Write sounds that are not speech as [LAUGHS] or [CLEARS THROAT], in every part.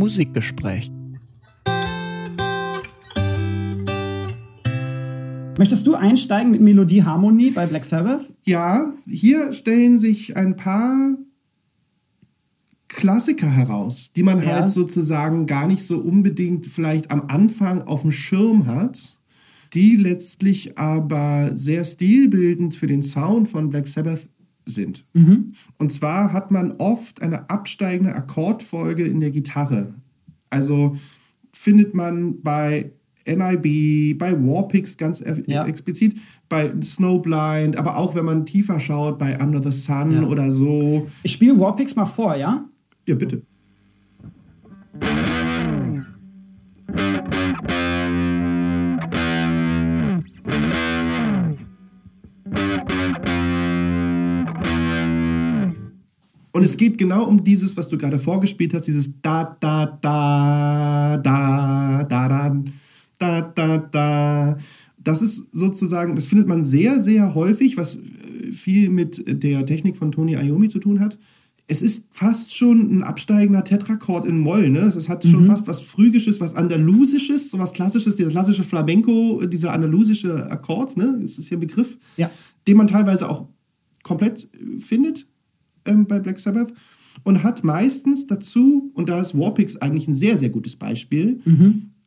Musikgespräch. Möchtest du einsteigen mit Melodie Harmonie bei Black Sabbath? Ja, hier stellen sich ein paar Klassiker heraus, die man Ja. halt sozusagen gar nicht so unbedingt vielleicht am Anfang auf dem Schirm hat, die letztlich aber sehr stilbildend für den Sound von Black Sabbath sind. Und zwar hat man oft eine absteigende Akkordfolge in der Gitarre. Also findet man bei NIB, bei Warpix ganz Ja. explizit, bei Snowblind, aber auch wenn man tiefer schaut, bei Under the Sun Ja. oder so. Ich spiele Warpix mal vor, ja? Ja, bitte. Und es geht genau um dieses, was du gerade vorgespielt hast, dieses da da da da da da da da da. Das ist sozusagen, das findet man sehr sehr häufig, was äh, viel mit der Technik von Tony Iommi zu tun hat. Es ist fast schon ein absteigender Tetrachord in Moll, ne? Es hat schon fast was Phrygisches, was Andalusisches, so was Klassisches, dieser klassische Flamenco, dieser andalusische Akkord, ne? Das ist hier ein Begriff, Ja. den man teilweise auch komplett äh, findet ähm, bei Black Sabbath und hat meistens dazu, und da ist Warpix eigentlich ein sehr, sehr gutes Beispiel,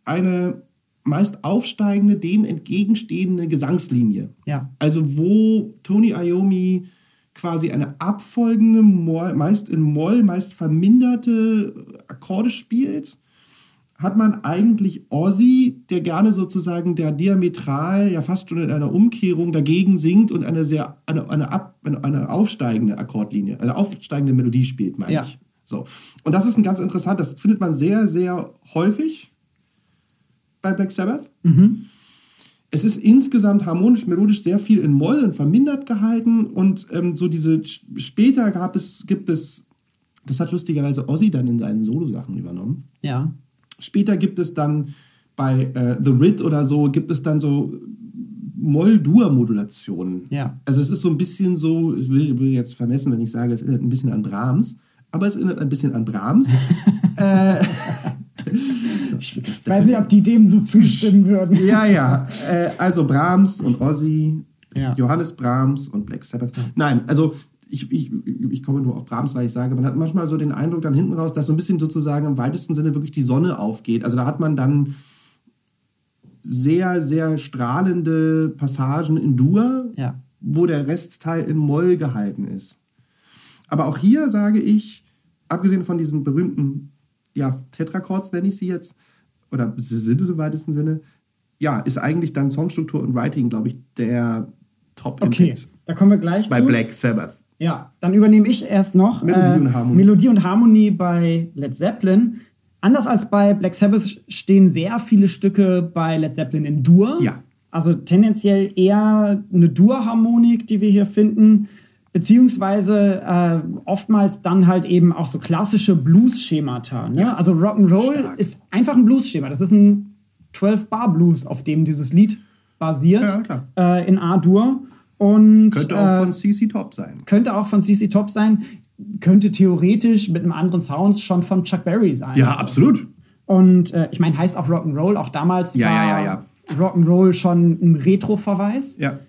eine meist aufsteigende, dem entgegenstehende Gesangslinie. Ja. Also wo Tony Iommi quasi eine abfolgende, meist in Moll, meist verminderte Akkorde spielt, hat man eigentlich Ozzy, der gerne sozusagen der diametral, ja fast schon in einer Umkehrung dagegen singt und eine sehr, eine, eine, ab, eine, eine aufsteigende Akkordlinie, eine aufsteigende Melodie spielt, meine Ja. ich. So. Und das ist ein ganz interessant, das findet man sehr, sehr häufig bei Black Sabbath. Es ist insgesamt harmonisch, melodisch sehr viel in Moll und vermindert gehalten und ähm, so diese später gab es, gibt es, das hat lustigerweise Ozzy dann in seinen Solosachen übernommen. Ja. Später gibt es dann bei äh, The Rit oder so, gibt es dann so Moll-Dur-Modulationen. Ja. Also es ist so ein bisschen so, ich will, will jetzt vermessen, wenn ich sage, es erinnert ein bisschen an Brahms, aber es erinnert ein bisschen an Brahms. [LAUGHS] äh, Ich weiß nicht, ob die dem so zustimmen würden. ja, ja. Äh, also Brahms und Ozzy, Ja. Johannes Brahms und Black Sabbath. Nein, also ich, ich, ich komme nur auf Brahms, weil ich sage, man hat manchmal so den Eindruck dann hinten raus, dass so ein bisschen sozusagen im weitesten Sinne wirklich die Sonne aufgeht. Also da hat man dann sehr, sehr strahlende Passagen in Dur, Ja. wo der Restteil in Moll gehalten ist. Aber auch hier sage ich, abgesehen von diesen berühmten ja, Tetrachords, nenne ich sie jetzt, oder sind es im weitesten Sinne, ja, ist eigentlich dann Songstruktur und Writing, glaube ich, der Okay, Top-Impact da kommen wir gleich bei zu. Black Sabbath. Ja, dann übernehme ich erst noch äh, Melodie und Harmonie. Melodie und Harmonie bei Led Zeppelin. Anders als bei Black Sabbath stehen sehr viele Stücke bei Led Zeppelin in Dur. Ja. Also tendenziell eher eine Dur-Harmonik, die wir hier finden, beziehungsweise äh, oftmals dann halt eben auch so klassische Blues-Schemata. Ne? Ja. Also Rock'n'Roll Stark. ist einfach ein Blues-Schema. Das ist ein 12-Bar-Blues, auf dem dieses Lied basiert, Ja, klar. Äh, in A-Dur. Und, Könnte auch äh, von CC Top sein. könnte auch von CC Top sein, könnte theoretisch mit einem anderen Sound schon von Chuck Berry sein. Ja, Also. absolut. Und äh, ich meine, heißt auch Rock'n'Roll, auch damals Ja, war ja, ja. Rock'n'Roll schon ein Retro-Verweis. Ja.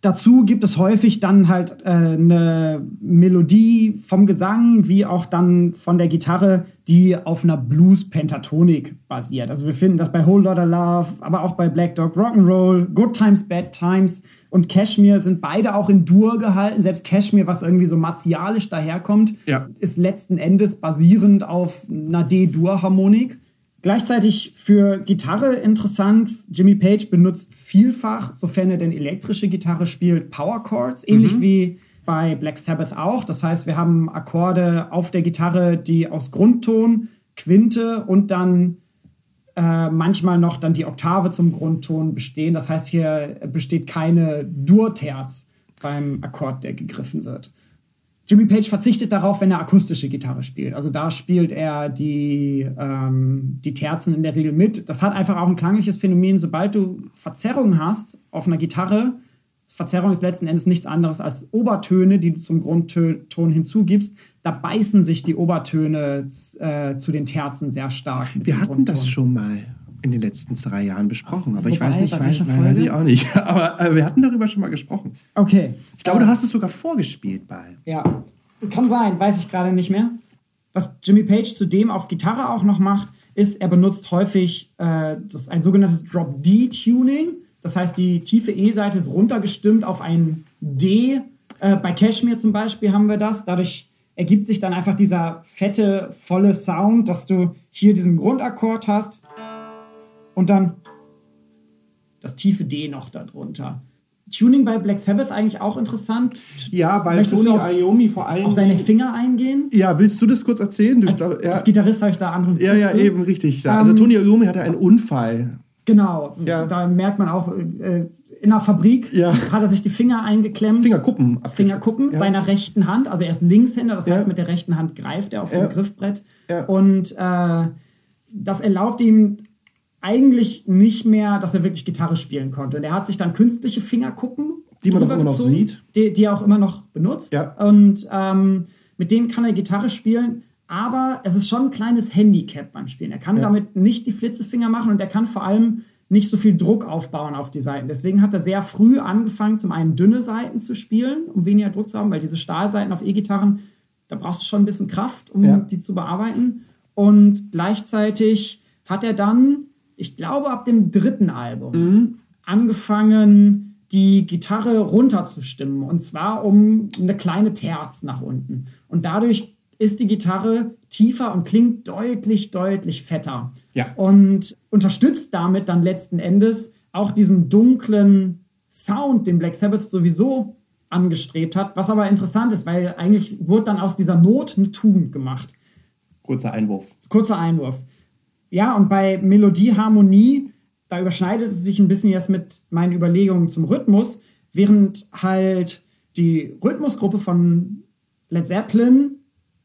Dazu gibt es häufig dann halt äh, eine Melodie vom Gesang, wie auch dann von der Gitarre, die auf einer Blues-Pentatonik basiert. Also wir finden das bei Whole Lotta Love, aber auch bei Black Dog Rock'n'Roll, Good Times, Bad Times und Cashmere sind beide auch in Dur gehalten. Selbst Cashmere, was irgendwie so martialisch daherkommt, Ja. ist letzten Endes basierend auf einer D-Dur-Harmonik. Gleichzeitig für Gitarre interessant, Jimmy Page benutzt vielfach, sofern er denn elektrische Gitarre spielt, Power Chords, ähnlich wie bei Black Sabbath auch. Das heißt, wir haben Akkorde auf der Gitarre, die aus Grundton, Quinte und dann äh, manchmal noch dann die Oktave zum Grundton bestehen. Das heißt, hier besteht keine Dur-Terz beim Akkord, der gegriffen wird. Jimmy Page verzichtet darauf, wenn er akustische Gitarre spielt. Also da spielt er die, ähm, die Terzen in der Regel mit. Das hat einfach auch ein klangliches Phänomen. Sobald du Verzerrungen hast auf einer Gitarre, Verzerrung ist letzten Endes nichts anderes als Obertöne, die du zum Grundton hinzugibst. Da beißen sich die Obertöne äh, zu den Terzen sehr stark. Wir hatten das schon mal in den letzten drei Jahren besprochen, aber Wobei, ich weiß nicht, weiß, weiß ich auch nicht. [LAUGHS] Aber äh, wir hatten darüber schon mal gesprochen. Okay. Ich glaube, äh, du hast es sogar vorgespielt bei. Ja, kann sein, weiß ich gerade nicht mehr. Was Jimmy Page zudem auf Gitarre auch noch macht, ist, er benutzt häufig äh, das ein sogenanntes Drop-D-Tuning. Das heißt, die tiefe E-Seite ist runtergestimmt auf ein D. Äh, bei Cashmere zum Beispiel haben wir das. Dadurch ergibt sich dann einfach dieser fette, volle Sound, dass du hier diesen Grundakkord hast und dann das tiefe D noch darunter. Tuning bei Black Sabbath eigentlich auch interessant. Ja, weil Möchtest Tony Iommi vor allem auf seine Finger eingehen. Ja, willst du das kurz erzählen? Als, ja. als Gitarrist habe ich da anderen Ja, ja, eben richtig. Ja. Also ähm, Tony Iommi hatte einen Unfall. Genau. Ja. Da merkt man auch äh, in der Fabrik ja. hat er sich die Finger eingeklemmt. Fingerkuppen. Fingerkuppen ja. seiner rechten Hand. Also er ist Linkshänder, das heißt mit der rechten Hand greift er auf dem Griffbrett. Und äh, das erlaubt ihm eigentlich nicht mehr, dass er wirklich Gitarre spielen konnte. Und er hat sich dann künstliche Fingerkuppen, die man auch immer noch sieht, die, die, er auch immer noch benutzt. Ja. Und ähm, mit denen kann er Gitarre spielen. Aber es ist schon ein kleines Handicap beim Spielen. Er kann ja. damit nicht die Flitzefinger machen und er kann vor allem nicht so viel Druck aufbauen auf die Seiten. Deswegen hat er sehr früh angefangen, zum einen dünne Seiten zu spielen, um weniger Druck zu haben, weil diese Stahlseiten auf E-Gitarren, da brauchst du schon ein bisschen Kraft, um ja. die zu bearbeiten. Und gleichzeitig hat er dann ich glaube, ab dem dritten Album mhm. angefangen, die Gitarre runterzustimmen. Und zwar um eine kleine Terz nach unten. Und dadurch ist die Gitarre tiefer und klingt deutlich, deutlich fetter. Ja. Und unterstützt damit dann letzten Endes auch diesen dunklen Sound, den Black Sabbath sowieso angestrebt hat. Was aber interessant ist, weil eigentlich wurde dann aus dieser Not eine Tugend gemacht. Kurzer Einwurf. Kurzer Einwurf. Ja, und bei Melodie, Harmonie, da überschneidet es sich ein bisschen jetzt mit meinen Überlegungen zum Rhythmus, während halt die Rhythmusgruppe von Led Zeppelin,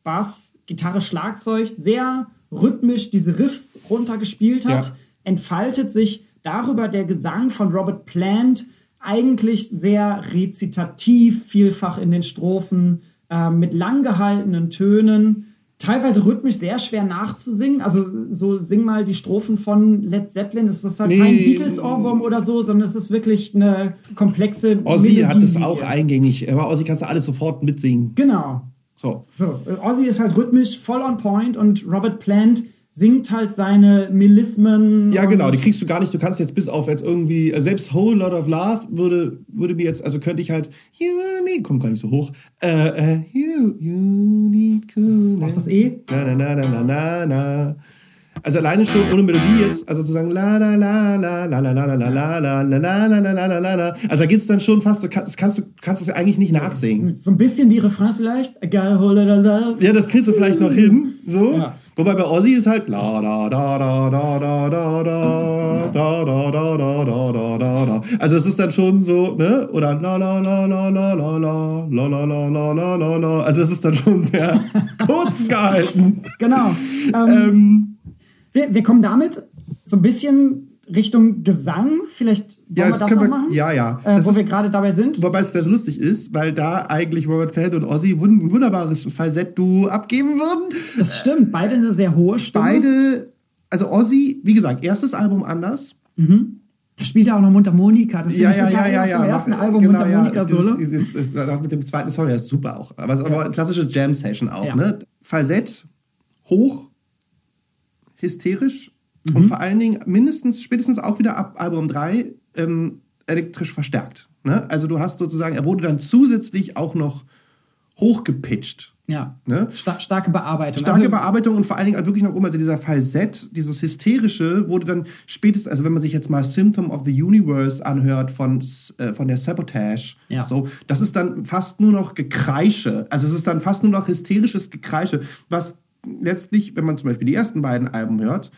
Bass, Gitarre, Schlagzeug sehr rhythmisch diese Riffs runtergespielt hat, ja. entfaltet sich darüber der Gesang von Robert Plant eigentlich sehr rezitativ, vielfach in den Strophen, äh, mit lang gehaltenen Tönen teilweise rhythmisch sehr schwer nachzusingen. Also so sing mal die Strophen von Led Zeppelin. Das ist halt nee. kein Beatles-Ohrwurm oder so, sondern es ist wirklich eine komplexe Ozzy Melodie. hat es auch eingängig. Aber Ozzy kannst du alles sofort mitsingen. Genau. So. so. Ozzy ist halt rhythmisch voll on point und Robert Plant singt halt seine Melismen. Ja, genau, die kriegst du gar nicht. Du kannst jetzt bis auf jetzt irgendwie, äh, selbst Whole Lot of Love würde, würde mir jetzt, also könnte ich halt, you need, kommt gar nicht so hoch, äh, äh, you, you need cool. Was ist das E? Na, na, na, na, na, na. Also alleine schon ohne Melodie jetzt, also sozusagen la la la la la la la la la la la la la la la la la la. Also da geht's dann schon fast, du kannst, kannst du kannst das ja eigentlich nicht nachsingen. So ein bisschen die Refrains vielleicht. Ja, das kriegst du vielleicht noch hin, so. Ja. Wobei bei Ozzy ist halt la da da da da da da da da da da da da da da da. Also es ist dann schon so, ne? Oder la la la la la la la la la la la la la la. Also es ist dann schon sehr kurz gehalten. Genau. Ähm, wir, wir kommen damit so ein bisschen Richtung Gesang. Vielleicht wollen ja, wir das noch wir, machen? Ja, ja. Äh, wo ist, wir gerade dabei sind. Wobei es ganz lustig ist, weil da eigentlich Robert Plant und Ozzy ein wunderbares Falsett-Duo abgeben würden. Das stimmt. Beide eine sehr hohe Stimme. Beide, also Ozzy, wie gesagt, erstes Album anders. Mhm. Da spielt er auch noch Mundharmonika. Das ja, ja, ja, ja, ja. Im ersten Album genau, Mundharmonika-Solo. Ja, mit dem zweiten Song, der ist super auch. Aber es ist aber ein klassisches Jam-Session auch. Ja. Ne? Falsett, hoch, hysterisch, Mhm. Und vor allen Dingen mindestens, spätestens auch wieder ab Album 3 ähm, elektrisch verstärkt. Ne? Also du hast sozusagen, er wurde dann zusätzlich auch noch hochgepitcht. Ja. Ne? Star starke Bearbeitung. Starke also, Bearbeitung und vor allen Dingen halt wirklich noch oben, also dieser Falsett, dieses Hysterische wurde dann spätestens, also wenn man sich jetzt mal Symptom of the Universe anhört von, äh, von der Sabotage, ja. so, das ist dann fast nur noch Gekreische. Also es ist dann fast nur noch hysterisches Gekreische, was letztlich, wenn man zum Beispiel die ersten beiden Alben hört,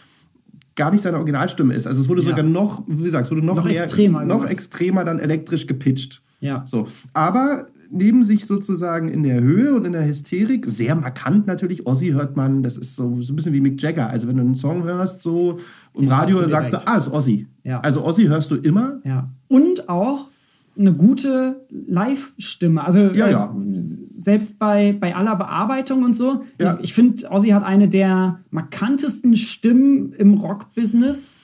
gar nicht seine Originalstimme ist. Also es wurde ja. sogar noch, wie gesagt, es wurde noch, noch mehr, extremer, noch extremer dann elektrisch gepitcht. Ja. So. Aber neben sich sozusagen in der Höhe und in der Hysterik, sehr markant natürlich. Ozzy hört man, das ist so, so ein bisschen wie Mick Jagger. Also wenn du einen Song hörst, so im ja, Radio, dann sagst du, ah, ist Ozzy. Ja. Also Ozzy hörst du immer. Ja. Und auch eine gute Live-Stimme. Also Ja, äh, ja. selbst bei, bei aller Bearbeitung und so. Ja. Ich, ich finde, Ozzy hat eine der markantesten Stimmen im Rock-Business.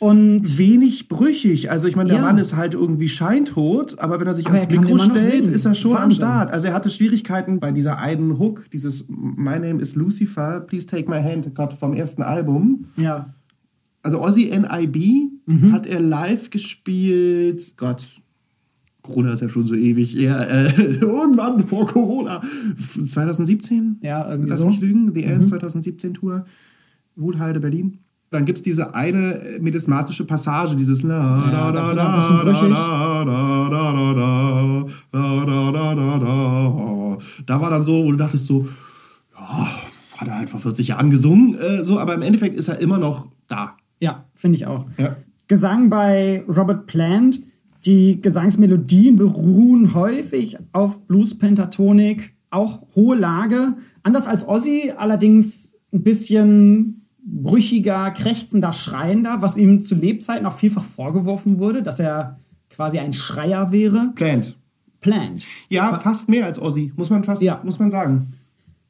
Und wenig brüchig. Also ich meine, der Ja. Mann ist halt irgendwie scheintot, aber wenn er sich Aber ans Mikro stellt, ist er schon am Wahnsinn. Start. Also er hatte Schwierigkeiten bei dieser einen Hook, dieses My Name is Lucifer, Please Take My Hand, Gott, vom ersten Album. ja, Also Ozzy N.I.B. Mhm. hat er live gespielt. Gott, Corona ist ja schon so ewig. Ja, äh, [LAUGHS] irgendwann vor Corona. 2017? ja, irgendwie Lass so. Mhm. mich lügen, The End 2017 Tour, Wuhlheide, Berlin. Dann gibt es diese eine äh, medismatische Passage, dieses Ja, da da da da da da da da da da da da. Da war dann so, wo du dachtest so, ja, hat er halt vor 40 Jahren gesungen, äh, so, aber im Endeffekt ist er immer noch da. Ja, finde ich auch. Ja. Gesang bei Robert Plant. Die Gesangsmelodien beruhen häufig auf Blues-Pentatonik, auch hohe Lage. Anders als Ozzy, allerdings ein bisschen brüchiger, krächzender, schreiender, was ihm zu Lebzeiten auch vielfach vorgeworfen wurde, dass er quasi ein Schreier wäre. Plant. Plant. Ja, fast mehr als Ozzy, muss man fast, Ja. muss man sagen.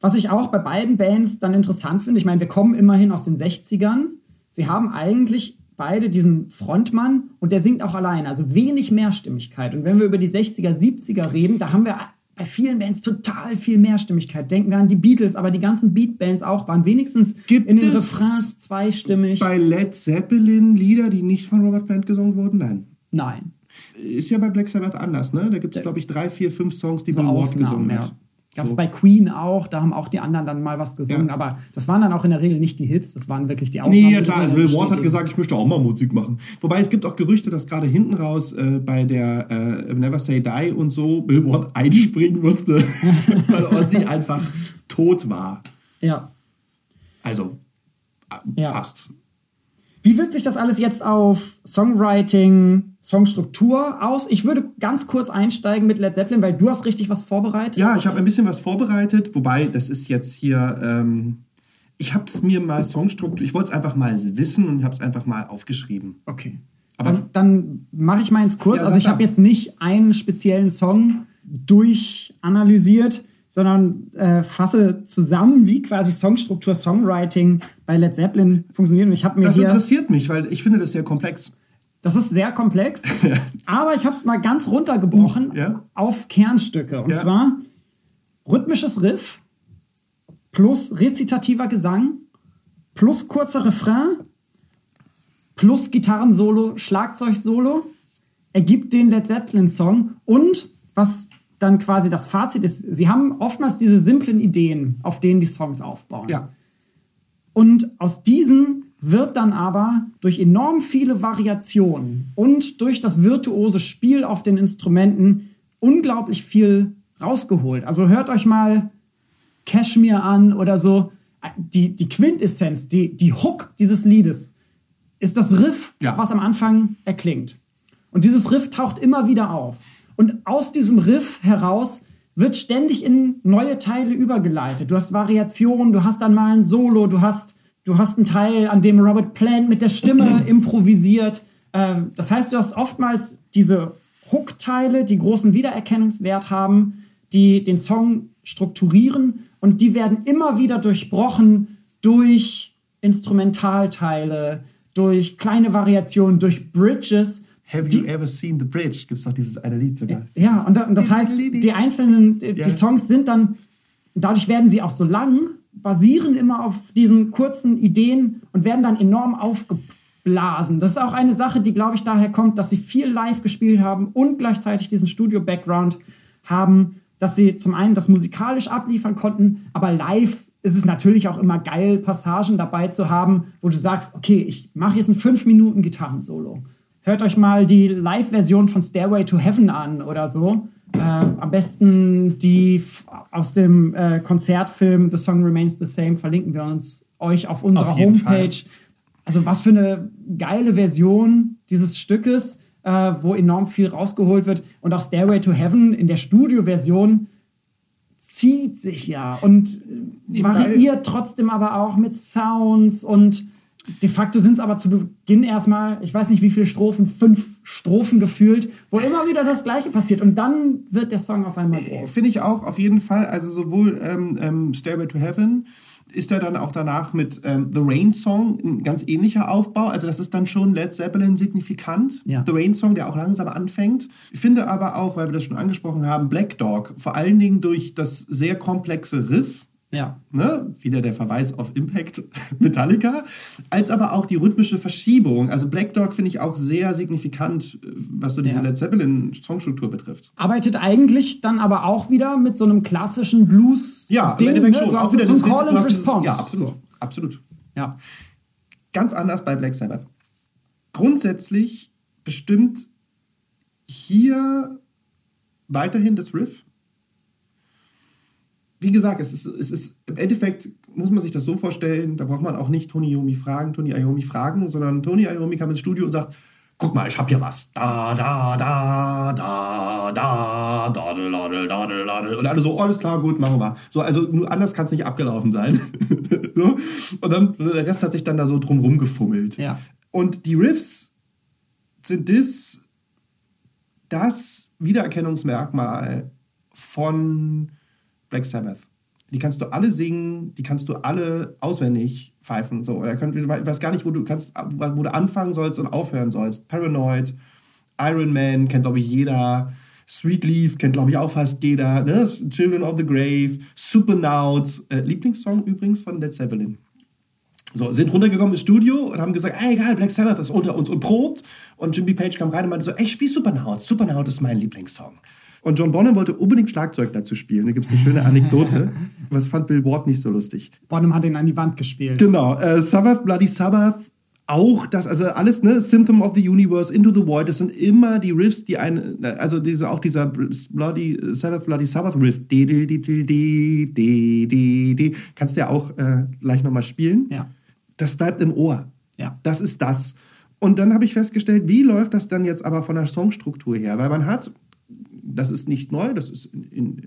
Was ich auch bei beiden Bands dann interessant finde, ich meine, wir kommen immerhin aus den 60ern. Sie haben eigentlich beide diesen Frontmann und der singt auch allein, also wenig Mehrstimmigkeit. Und wenn wir über die 60er, 70er reden, da haben wir bei vielen Bands total viel Mehrstimmigkeit. Denken wir an die Beatles, aber die ganzen Beatbands auch waren wenigstens Gibt in den es Refrains zweistimmig. Bei Led Zeppelin Lieder, die nicht von Robert Plant gesungen wurden? Nein. Nein. Ist ja bei Black Sabbath anders, ne? Da gibt es, glaube ich, drei, vier, fünf Songs, die Bill Ward gesungen ja. Gab es So. bei Queen auch, da haben auch die anderen dann mal was gesungen, Ja. aber das waren dann auch in der Regel nicht die Hits, das waren wirklich die Ausnahmen. Nee, ja klar, also Bill Ward hat gesagt, ich möchte auch mal Musik machen. Wobei es gibt auch Gerüchte, dass gerade hinten raus äh, bei der äh, Never Say Die und so Bill Ward [LAUGHS] einspringen musste, [LAUGHS] weil Ozzy einfach tot war. Ja. Also äh, Ja. fast. Wie wirkt sich das alles jetzt auf Songwriting, Songstruktur aus? Ich würde ganz kurz einsteigen mit Led Zeppelin, weil du hast richtig was vorbereitet. Ja, ich habe ein bisschen was vorbereitet, wobei das ist jetzt hier. Ähm, ich habe es mir mal Songstruktur, ich wollte es einfach mal wissen und habe es einfach mal aufgeschrieben. Okay. Aber- dann dann mache ich meins kurz. Ja, also ich habe jetzt nicht einen speziellen Song durchanalysiert, sondern äh, fasse zusammen, wie quasi Songstruktur, Songwriting bei Led Zeppelin funktioniert. Und ich habe mir Das interessiert mich, weil ich finde das sehr komplex. Das ist sehr komplex, [LAUGHS] aber ich habe es mal ganz runtergebrochen Ja. auf Kernstücke. Und Ja. zwar rhythmisches Riff plus rezitativer Gesang plus kurzer Refrain plus Gitarrensolo, Schlagzeugsolo ergibt den Led Zeppelin-Song. Und was dann quasi das Fazit ist, sie haben oftmals diese simplen Ideen, auf denen die Songs aufbauen. Ja. Und aus diesen wird dann aber durch enorm viele Variationen und durch das virtuose Spiel auf den Instrumenten unglaublich viel rausgeholt. Also hört euch mal Cashmere an oder so. Die, die Quintessenz, die, die Hook dieses Liedes ist das Riff, Ja. was am Anfang erklingt. Und dieses Riff taucht immer wieder auf. Und aus diesem Riff heraus wird ständig in neue Teile übergeleitet. Du hast Variationen, du hast dann mal ein Solo, du hast, du hast einen Teil, an dem Robert Plant mit der Stimme [CLEARS THROAT] improvisiert. Ähm, das heißt, du hast oftmals diese Hook-Teile, die großen Wiedererkennungswert haben, die den Song strukturieren und die werden immer wieder durchbrochen durch Instrumentalteile, durch kleine Variationen, durch Bridges. Have die, you ever seen The Bridge? Gibt es doch dieses eine Lied sogar. ja, und, da- und das heißt, die einzelnen, äh, die Songs sind dann, dadurch werden sie auch so lang, basieren immer auf diesen kurzen Ideen und werden dann enorm aufgeblasen. Das ist auch eine Sache, die, glaube ich, daher kommt, dass sie viel live gespielt haben und gleichzeitig diesen Studio-Background haben, dass sie zum einen das musikalisch abliefern konnten, aber live ist es natürlich auch immer geil, Passagen dabei zu haben, wo du sagst, okay, ich mache jetzt ein 5 Minuten Gitarrensolo. Hört euch mal die Live-Version von Stairway to Heaven an oder so. Äh, am besten die aus dem äh, Konzertfilm The Song Remains the Same verlinken wir uns euch auf unserer Auf Homepage. Also was für eine geile Version dieses Stückes, äh, wo enorm viel rausgeholt wird. Und auch Stairway to Heaven in der Studioversion zieht sich ja und äh, variiert trotzdem aber auch mit Sounds und de facto sind es aber zu Beginn erstmal, ich weiß nicht wie viele Strophen, fünf Strophen gefühlt, wo immer wieder das Gleiche passiert und dann wird der Song auf einmal groß. Finde ich auch auf jeden Fall. Also sowohl ähm, ähm, Stairway to Heaven ist er dann auch danach mit ähm, The Rain Song ein ganz ähnlicher Aufbau. Also das ist dann schon Led Zeppelin signifikant. Ja. The Rain Song, der auch langsam anfängt. Ich finde aber auch, weil wir das schon angesprochen haben, Black Dog, vor allen Dingen durch das sehr komplexe Riff, Ja. ne, wieder der Verweis auf Impact [LAUGHS] Metallica, als aber auch die rhythmische Verschiebung. Also Black Dog finde ich auch sehr signifikant, äh, was so diese Ja. Led Zeppelin Songstruktur betrifft. Arbeitet eigentlich dann aber auch wieder mit so einem klassischen Blues. Ja, Ding, im Endeffekt ne? schon. Auch wieder so ein Call and Response. Ja, absolut. So. Absolut. Ja. Ganz anders bei Black Sabbath. Grundsätzlich bestimmt hier weiterhin das Riff. Wie gesagt, es ist, es ist im Endeffekt muss man sich das so vorstellen, da braucht man auch nicht Tony Iommi fragen, Tony Iommi fragen, sondern Tony Iommi kam ins Studio und sagt, guck mal, ich hab hier was. Da, da, da, da, da, dadel, dadel, dadel, dadel. Und alle so, alles klar, gut, machen wir mal. So, also nur anders kann es nicht abgelaufen sein. [LAUGHS] so. Und dann, der Rest hat sich dann da so drumrum gefummelt. Ja. Und die Riffs sind das, das Wiedererkennungsmerkmal von Black Sabbath. Die kannst du alle singen, die kannst du alle auswendig pfeifen. So, oder könnt, ich weiß gar nicht, wo du kannst, wo du anfangen sollst und aufhören sollst. Paranoid, Iron Man kennt, glaube ich, jeder. Sweet Leaf kennt, glaube ich, auch fast jeder. Ne? Children of the Grave, Supernauts. Äh, Lieblingssong übrigens von Led Zeppelin. So, sind runtergekommen ins Studio und haben gesagt, ey, geil, Black Sabbath ist unter uns und probt. Und Jimmy Page kam rein und meinte so, ey, ich spiel Supernaut. Supernaut ist mein Lieblingssong. Und John Bonham wollte unbedingt Schlagzeug dazu spielen. Da gibt es eine schöne Anekdote. [LAUGHS] Was fand Bill Ward nicht so lustig? Bonham hat ihn an die Wand gespielt. Genau. Äh, Sabbath, Bloody Sabbath, auch das, also alles, ne, Symptom of the Universe, Into the Void, das sind immer die Riffs, die einen, also diese, auch dieser Bloody Sabbath, Bloody Sabbath Riff. Die, die, die, die, die, die, die. Kannst du ja auch äh, gleich nochmal spielen. Ja. Das bleibt im Ohr. Ja. Das ist das. Und dann habe ich festgestellt, wie läuft das dann jetzt aber von der Songstruktur her? Weil man hat das ist nicht neu, das ist in, in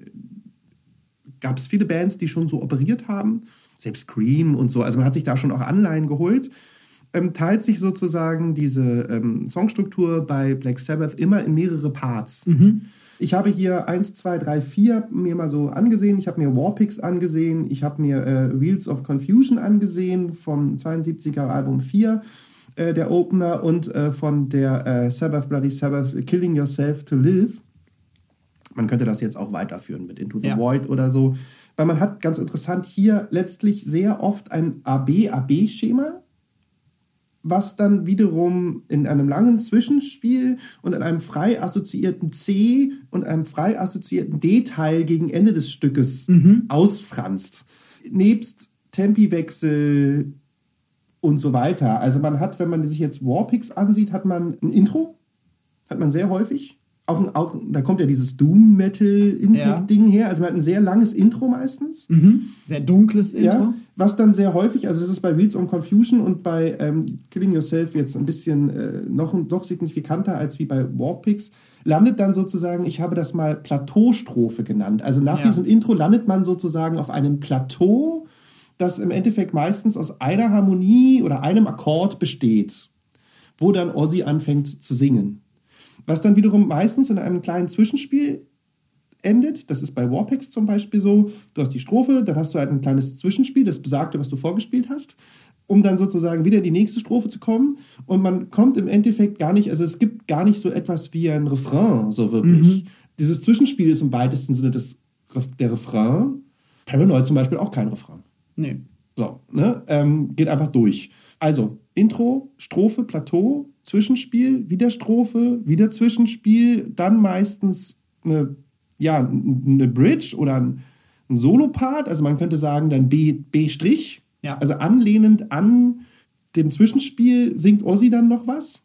gab es viele Bands, die schon so operiert haben, selbst Cream und so. Also man hat sich da schon auch Anleihen geholt. Ähm, teilt sich sozusagen diese ähm, Songstruktur bei Black Sabbath immer in mehrere Parts. Ich habe hier 1, 2, 3, 4 mir mal so angesehen. Ich habe mir Warpix angesehen. Ich habe mir äh, Wheels of Confusion angesehen vom 72er Album 4, äh, der Opener, und äh, von der äh, Sabbath Bloody Sabbath Killing Yourself to Live. Man könnte das jetzt auch weiterführen mit Into the Ja. Void oder so. Weil man hat ganz interessant hier letztlich sehr oft ein AB-AB-Schema, was dann wiederum in einem langen Zwischenspiel und in einem frei assoziierten C und einem frei assoziierten D-Teil gegen Ende des Stückes ausfranst. Nebst Tempiwechsel und so weiter. Also man hat, wenn man sich jetzt Warpix ansieht, hat man ein Intro, hat man sehr häufig. Auch, auch da kommt ja dieses Doom-Metal-Impact-Ding her. Also man hat ein sehr langes Intro meistens. Mhm. Sehr dunkles Intro. Ja, was dann sehr häufig, also das ist bei Wheels on Confusion und bei ähm, Killing Yourself jetzt ein bisschen äh, noch, noch signifikanter als wie bei Warpix, landet dann sozusagen, ich habe das mal Plateaustrophe genannt. Also nach Ja. diesem Intro landet man sozusagen auf einem Plateau, das im Endeffekt meistens aus einer Harmonie oder einem Akkord besteht, wo dann Ozzy anfängt zu singen. Was dann wiederum meistens in einem kleinen Zwischenspiel endet. Das ist bei Warpix zum Beispiel so. Du hast die Strophe, dann hast du halt ein kleines Zwischenspiel, das besagte, was du vorgespielt hast, um dann sozusagen wieder in die nächste Strophe zu kommen. Und man kommt im Endeffekt gar nicht, also es gibt gar nicht so etwas wie ein Refrain, so wirklich. Dieses Zwischenspiel ist im weitesten Sinne das, der Refrain. Paranoid zum Beispiel auch kein Refrain. Nee. So, ne? Ähm, geht einfach durch. Also, Intro, Strophe, Plateau, Zwischenspiel, wieder Strophe, wieder Zwischenspiel, dann meistens eine, ja, eine Bridge oder ein, ein Solopart. Also man könnte sagen, dann B, B'. Ja. Also anlehnend an dem Zwischenspiel singt Ozzy dann noch was.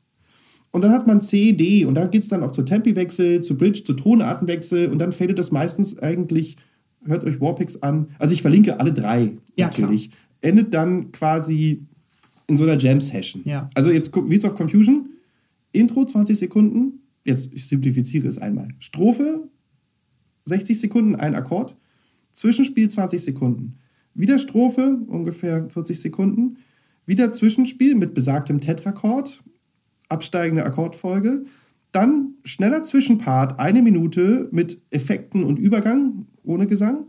Und dann hat man C, D und da geht es dann auch zu Tempiwechsel, zu Bridge, zu Tonartenwechsel und dann fadet das meistens eigentlich, hört euch Warpix an, also ich verlinke alle drei Ja, natürlich, endet dann quasi in so einer Jam-Session. Ja. Also jetzt Wheels of Confusion, Intro 20 Sekunden, jetzt ich simplifiziere es einmal. Strophe 60 Sekunden, ein Akkord, Zwischenspiel 20 Sekunden. Wieder Strophe, ungefähr 40 Sekunden. Wieder Zwischenspiel mit besagtem Tetrachord, absteigende Akkordfolge. Dann schneller Zwischenpart, eine Minute mit Effekten und Übergang ohne Gesang.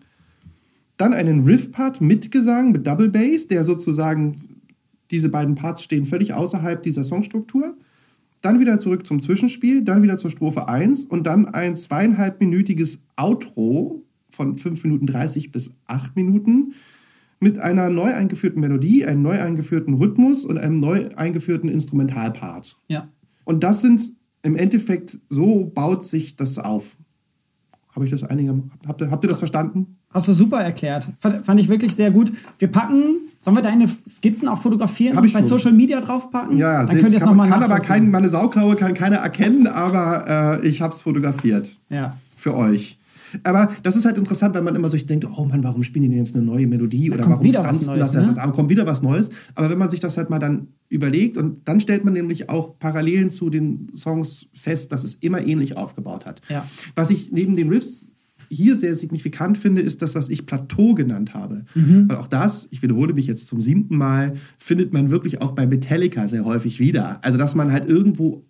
Dann einen Riff-Part mit Gesang, mit Double Bass, der sozusagen, diese beiden Parts stehen völlig außerhalb dieser Songstruktur. Dann wieder zurück zum Zwischenspiel, dann wieder zur Strophe 1 und dann ein zweieinhalbminütiges Outro von 5 Minuten 30 bis 8 Minuten mit einer neu eingeführten Melodie, einem neu eingeführten Rhythmus und einem neu eingeführten Instrumentalpart. Ja. Und das sind im Endeffekt, so baut sich das auf. Habe ich das einigermaßen, habt ihr, habt ihr das verstanden? Hast du super erklärt. Fand, ich wirklich sehr gut. Wir packen, sollen wir deine Skizzen auch fotografieren Hab ich und bei schon. Social Media draufpacken? Ja, Dann könnt ihr es nochmal kann aber kein, meine Sauklaue kann keiner erkennen, aber äh, ich habe es fotografiert Ja. für euch. Aber das ist halt interessant, weil man immer so denkt, oh Mann, warum spielen die denn jetzt eine neue Melodie oder kommt warum franzen das? ne? das kommt wieder was Neues. Aber wenn man sich das halt mal dann überlegt und dann stellt man nämlich auch Parallelen zu den Songs fest, dass es immer ähnlich aufgebaut hat. Ja. Was ich neben den Riffs hier sehr signifikant finde, ist das, was ich Plateau genannt habe. Mhm. Weil auch das, ich wiederhole mich jetzt zum siebten Mal, findet man wirklich auch bei Metallica sehr häufig wieder. Also, dass man halt irgendwo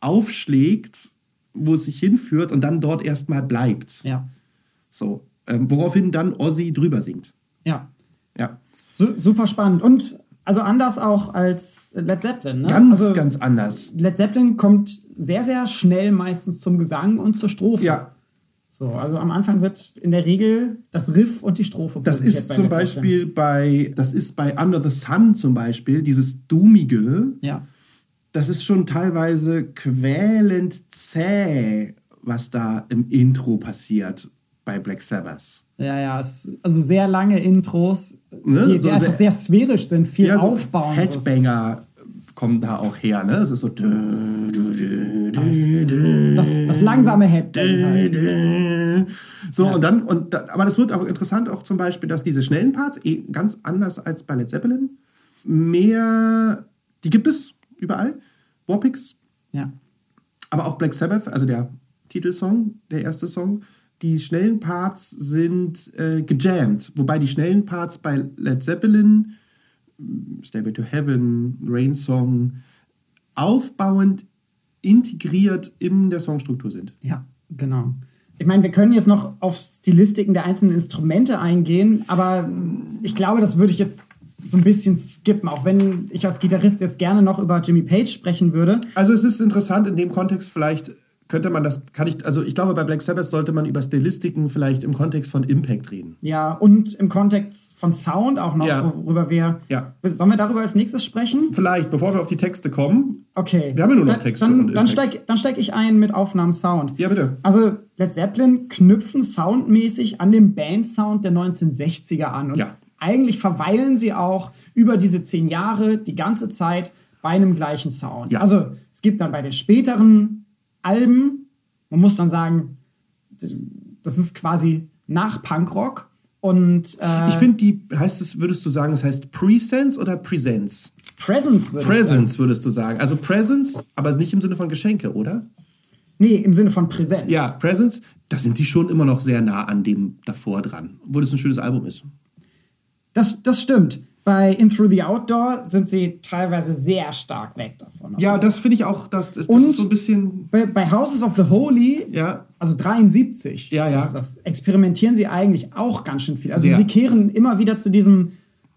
aufschlägt, wo es sich hinführt und dann dort erstmal bleibt. Ja. So. Ähm, woraufhin dann Ozzy drüber singt. Ja. Ja. Su super spannend. Und also anders auch als Led Zeppelin. Ne? Ganz, also, ganz anders. Led Zeppelin kommt sehr, sehr schnell meistens zum Gesang und zur Strophe. Ja. So, also am Anfang wird in der Regel das Riff und die Strophe Das ist bei zum. Beispiel bei, das ist bei Under the Sun zum Beispiel, dieses Doomige, Ja. das ist schon teilweise quälend zäh, was da im Intro passiert bei Black Sabbath. Ja, ja, also sehr lange Intros, Ne? die, die So einfach sehr- sehr sphärisch sind, viel Ja, so aufbauen. So. Headbanger kommen da auch her, ne? Es ist so. Das, das langsame Headbang halt. So, Ja. und dann, und da, aber das wird auch interessant, auch zum Beispiel, dass diese schnellen Parts, eh, ganz anders als bei Led Zeppelin, mehr, die gibt es überall, Warpix, Ja. aber auch Black Sabbath, also der Titelsong, der erste Song, die schnellen Parts sind äh, gejammt, wobei die schnellen Parts bei Led Zeppelin, Stairway to Heaven, Rain Song, aufbauend integriert in der Songstruktur sind. Ja, genau. Ich meine, wir können jetzt noch auf Stilistiken der einzelnen Instrumente eingehen, aber ich glaube, das würde ich jetzt so ein bisschen skippen, auch wenn ich als Gitarrist jetzt gerne noch über Jimmy Page sprechen würde. Also es ist interessant in dem Kontext vielleicht könnte man das kann ich also ich glaube bei Black Sabbath sollte man über Stilistiken vielleicht im Kontext von Impact reden. Ja, und im Kontext von Sound auch noch, Ja. worüber wir. Ja. Sollen wir darüber als nächstes sprechen? Vielleicht bevor wir auf die Texte kommen. Okay. Wir haben ja nur noch Texte Dann, und dann steige steig ich ein mit Aufnahmen Sound. Ja, bitte. Also Led Zeppelin knüpfen soundmäßig an den Bandsound der 1960er an. Und Ja. eigentlich verweilen sie auch über diese zehn Jahre die ganze Zeit bei einem gleichen Sound. Ja. Also es gibt dann bei den späteren Alben, man muss dann sagen, das ist quasi nach Punkrock. Und äh, Ich finde die heißt es würdest du sagen, es heißt Presence oder Presence? Presence würde ich sagen. Presence würdest du sagen. Also Presence, aber nicht im Sinne von Geschenke, oder? Nee, im Sinne von Präsenz. Ja, Presence, da sind die schon immer noch sehr nah an dem davor dran, obwohl es ein schönes Album ist. Das, das stimmt. Bei In Through the Outdoor sind sie teilweise sehr stark weg davon. Ja, das finde ich auch, das, das, das ist so ein bisschen, Bei, bei Houses of the Holy, ja, also 73, Ja, ja. das, experimentieren sie eigentlich auch ganz schön viel. Also Sehr. sie kehren immer wieder zu diesem